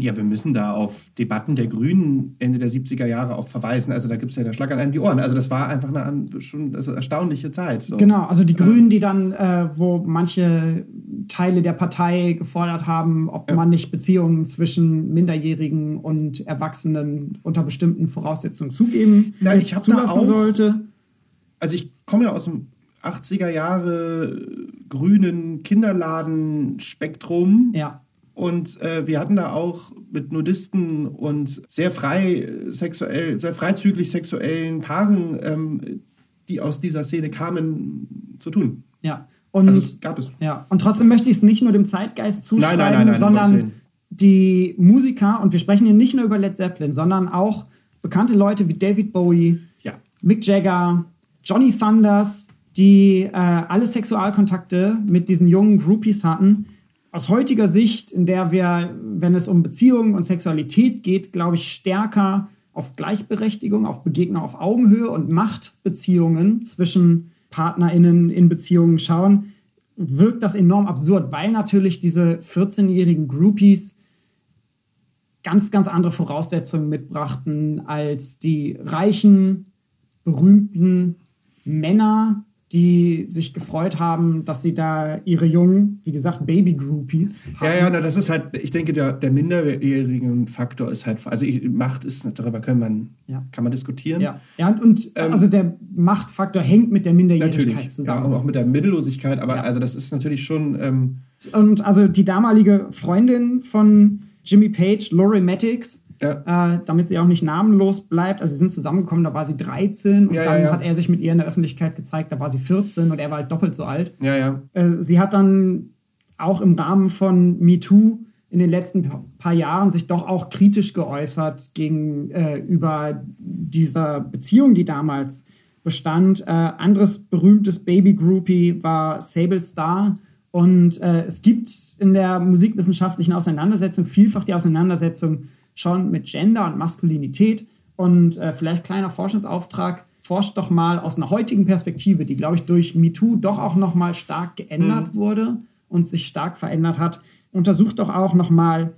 Ja, wir müssen da auf Debatten der Grünen Ende der 70er Jahre auch verweisen. Also da gibt es ja der Schlag an einem die Ohren. Also das war einfach eine schon also erstaunliche Zeit. So. Genau, also die Grünen, die dann, äh, wo manche Teile der Partei gefordert haben, ob ja. man nicht Beziehungen zwischen Minderjährigen und Erwachsenen unter bestimmten Voraussetzungen zugeben Nein, ich da auch, sollte. Also ich komme ja aus dem 80er Jahre grünen Kinderladen-Spektrum. Ja. Und äh, wir hatten da auch mit Nudisten und sehr frei sexuell, sehr freizügig sexuellen Paaren, ähm, die aus dieser Szene kamen, zu tun. Ja. Und, also gab es. Ja. Und trotzdem möchte ich es nicht nur dem Zeitgeist zuschreiben, nein, nein, nein, sondern die Musiker, und wir sprechen hier nicht nur über Led Zeppelin, sondern auch bekannte Leute wie David Bowie, ja. Mick Jagger, Johnny Thunders, die äh, alle Sexualkontakte mit diesen jungen Groupies hatten, aus heutiger Sicht, in der wir, wenn es um Beziehungen und Sexualität geht, glaube ich, stärker auf Gleichberechtigung, auf Begegnung auf Augenhöhe und Machtbeziehungen zwischen PartnerInnen in Beziehungen schauen, wirkt das enorm absurd, weil natürlich diese 14-jährigen Groupies ganz, ganz andere Voraussetzungen mitbrachten als die reichen, berühmten Männer, die sich gefreut haben, dass sie da ihre jungen, wie gesagt, Baby-Groupies haben. Ja, ja, na, das ist halt, ich denke, der, der minderjährigen Faktor ist halt, also ich, Macht ist, darüber kann man, ja. kann man diskutieren. Ja, ja und ähm, also der Machtfaktor hängt mit der Minderjährigkeit zusammen. Ja, und auch mit der Mittellosigkeit, aber ja. also das ist natürlich schon... Ähm, und also die damalige Freundin von Jimmy Page, Lori Mattix, ja. äh, damit sie auch nicht namenlos bleibt. Also sie sind zusammengekommen, da war sie 13 und ja, dann ja, hat er sich mit ihr in der Öffentlichkeit gezeigt, da war sie 14 und er war halt doppelt so alt. Ja, ja. Äh, sie hat dann auch im Rahmen von MeToo in den letzten paar Jahren sich doch auch kritisch geäußert gegenüber äh, dieser Beziehung, die damals bestand. Äh, anderes berühmtes Baby-Groupie war Sable Star. Und äh, es gibt in der musikwissenschaftlichen Auseinandersetzung vielfach die Auseinandersetzung schon mit Gender und Maskulinität. Und äh, vielleicht kleiner Forschungsauftrag, forscht doch mal aus einer heutigen Perspektive, die, glaube ich, durch MeToo doch auch noch mal stark geändert mhm. wurde und sich stark verändert hat. Untersucht doch auch noch mal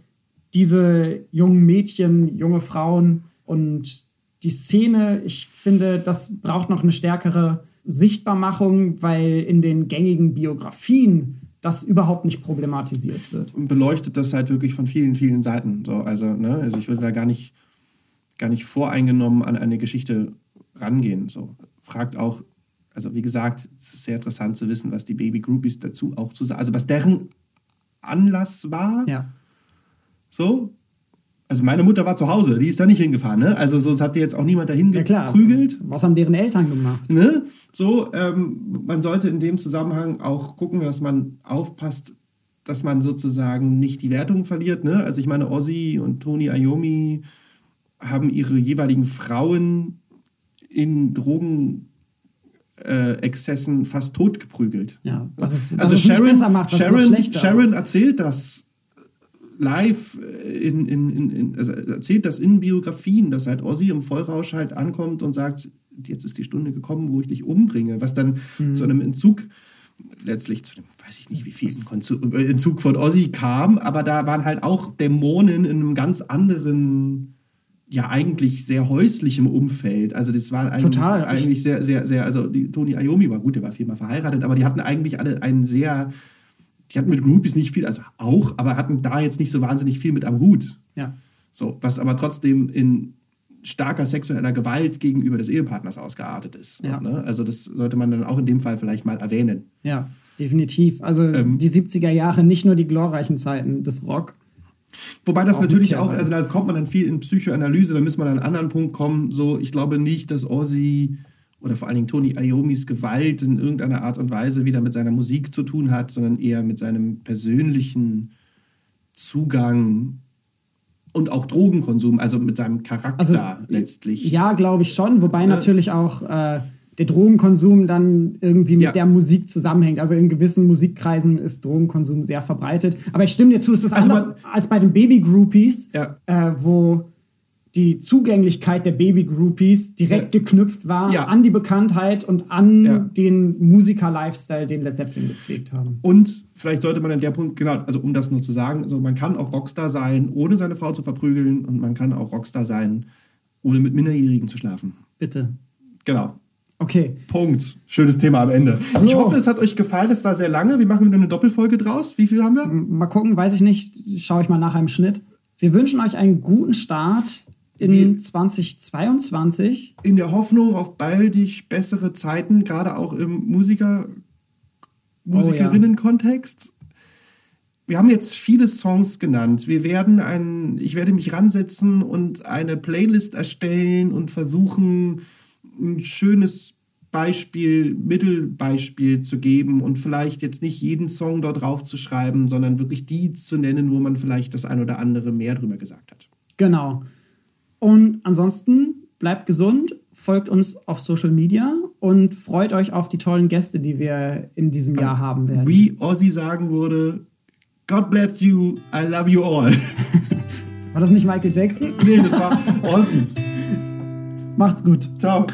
diese jungen Mädchen, junge Frauen und die Szene. Ich finde, das braucht noch eine stärkere Sichtbarmachung, weil in den gängigen Biografien das überhaupt nicht problematisiert wird. Und beleuchtet das halt wirklich von vielen, vielen Seiten. So, also, ne, also ich würde da gar nicht, gar nicht voreingenommen an eine Geschichte rangehen. So. Fragt auch, also wie gesagt, es ist sehr interessant zu wissen, was die Baby Groupies dazu auch zu sagen, also was deren Anlass war. Ja. So, also meine Mutter war zu Hause, die ist da nicht hingefahren, ne? Also sonst hat die jetzt auch niemand dahin ja, geprügelt. Was haben deren Eltern gemacht? Ne? So, ähm, man sollte in dem Zusammenhang auch gucken, dass man aufpasst, dass man sozusagen nicht die Wertung verliert. Ne? Also ich meine, Ozzy und Tony Iommi haben ihre jeweiligen Frauen in Drogen äh, Exzessen fast totgeprügelt. Ja, was es, was also Sharon, macht, Sharon, Sharon erzählt das live in, in, in, also erzählt das in Biografien, dass halt Ozzy im Vollrausch halt ankommt und sagt, jetzt ist die Stunde gekommen, wo ich dich umbringe, was dann mhm. zu einem Entzug letztlich zu dem, weiß ich nicht, wie viel Entzug von Ozzy kam, aber da waren halt auch Dämonen in einem ganz anderen, ja eigentlich sehr häuslichem Umfeld. Also das war eigentlich, eigentlich sehr, sehr, sehr, also die Toni Iommi war gut, der war viermal verheiratet, aber die hatten eigentlich alle einen sehr die hatten mit Groupies nicht viel, also auch, aber hatten da jetzt nicht so wahnsinnig viel mit am Hut. Ja. So, was aber trotzdem in starker sexueller Gewalt gegenüber des Ehepartners ausgeartet ist. Ja. Ne? Also das sollte man dann auch in dem Fall vielleicht mal erwähnen. Ja, definitiv. Also ähm, die 70er Jahre, nicht nur die glorreichen Zeiten des Rock. Wobei das auch natürlich auch, also da kommt man dann viel in Psychoanalyse, da müssen wir an einen anderen Punkt kommen. So, ich glaube nicht, dass Ozzy oder vor allen Dingen Tony Iommis Gewalt in irgendeiner Art und Weise wieder mit seiner Musik zu tun hat, sondern eher mit seinem persönlichen Zugang und auch Drogenkonsum, also mit seinem Charakter also, letztlich. Ja, glaube ich schon, wobei ja. natürlich auch äh, der Drogenkonsum dann irgendwie mit ja. der Musik zusammenhängt. Also in gewissen Musikkreisen ist Drogenkonsum sehr verbreitet. Aber ich stimme dir zu, es ist also anders als bei den Baby-Groupies, ja. äh, wo die Zugänglichkeit der Baby-Groupies direkt Ja. geknüpft war Ja. an die Bekanntheit und an Ja. den Musiker-Lifestyle, den Led Zeppelin gepflegt haben. Und vielleicht sollte man an der Punkt, genau, also um das nur zu sagen, also man kann auch Rockstar sein, ohne seine Frau zu verprügeln und man kann auch Rockstar sein, ohne mit Minderjährigen zu schlafen. Bitte. Genau. Okay. Punkt. Schönes Thema am Ende. Ich So. hoffe, es hat euch gefallen. Es war sehr lange. Wir machen wieder eine Doppelfolge draus. Wie viel haben wir? Mal gucken, weiß ich nicht. Schaue ich mal nachher im Schnitt. Wir wünschen euch einen guten Start in Wir- 2022. In der Hoffnung auf baldig bessere Zeiten, gerade auch im Musiker, Musikerinnen-Kontext. Wir haben jetzt viele Songs genannt. Wir werden ein, ich werde mich ransetzen und eine Playlist erstellen und versuchen, ein schönes Beispiel, Mittelbeispiel zu geben und vielleicht jetzt nicht jeden Song dort drauf zu schreiben, sondern wirklich die zu nennen, wo man vielleicht das ein oder andere mehr drüber gesagt hat. Genau. Und ansonsten bleibt gesund, folgt uns auf Social Media und freut euch auf die tollen Gäste, die wir in diesem Jahr haben werden. Wie Ozzy sagen würde, God bless you, I love you all. [LAUGHS] War das nicht Michael Jackson? nee, das war Ozzy. Macht's gut. Ciao.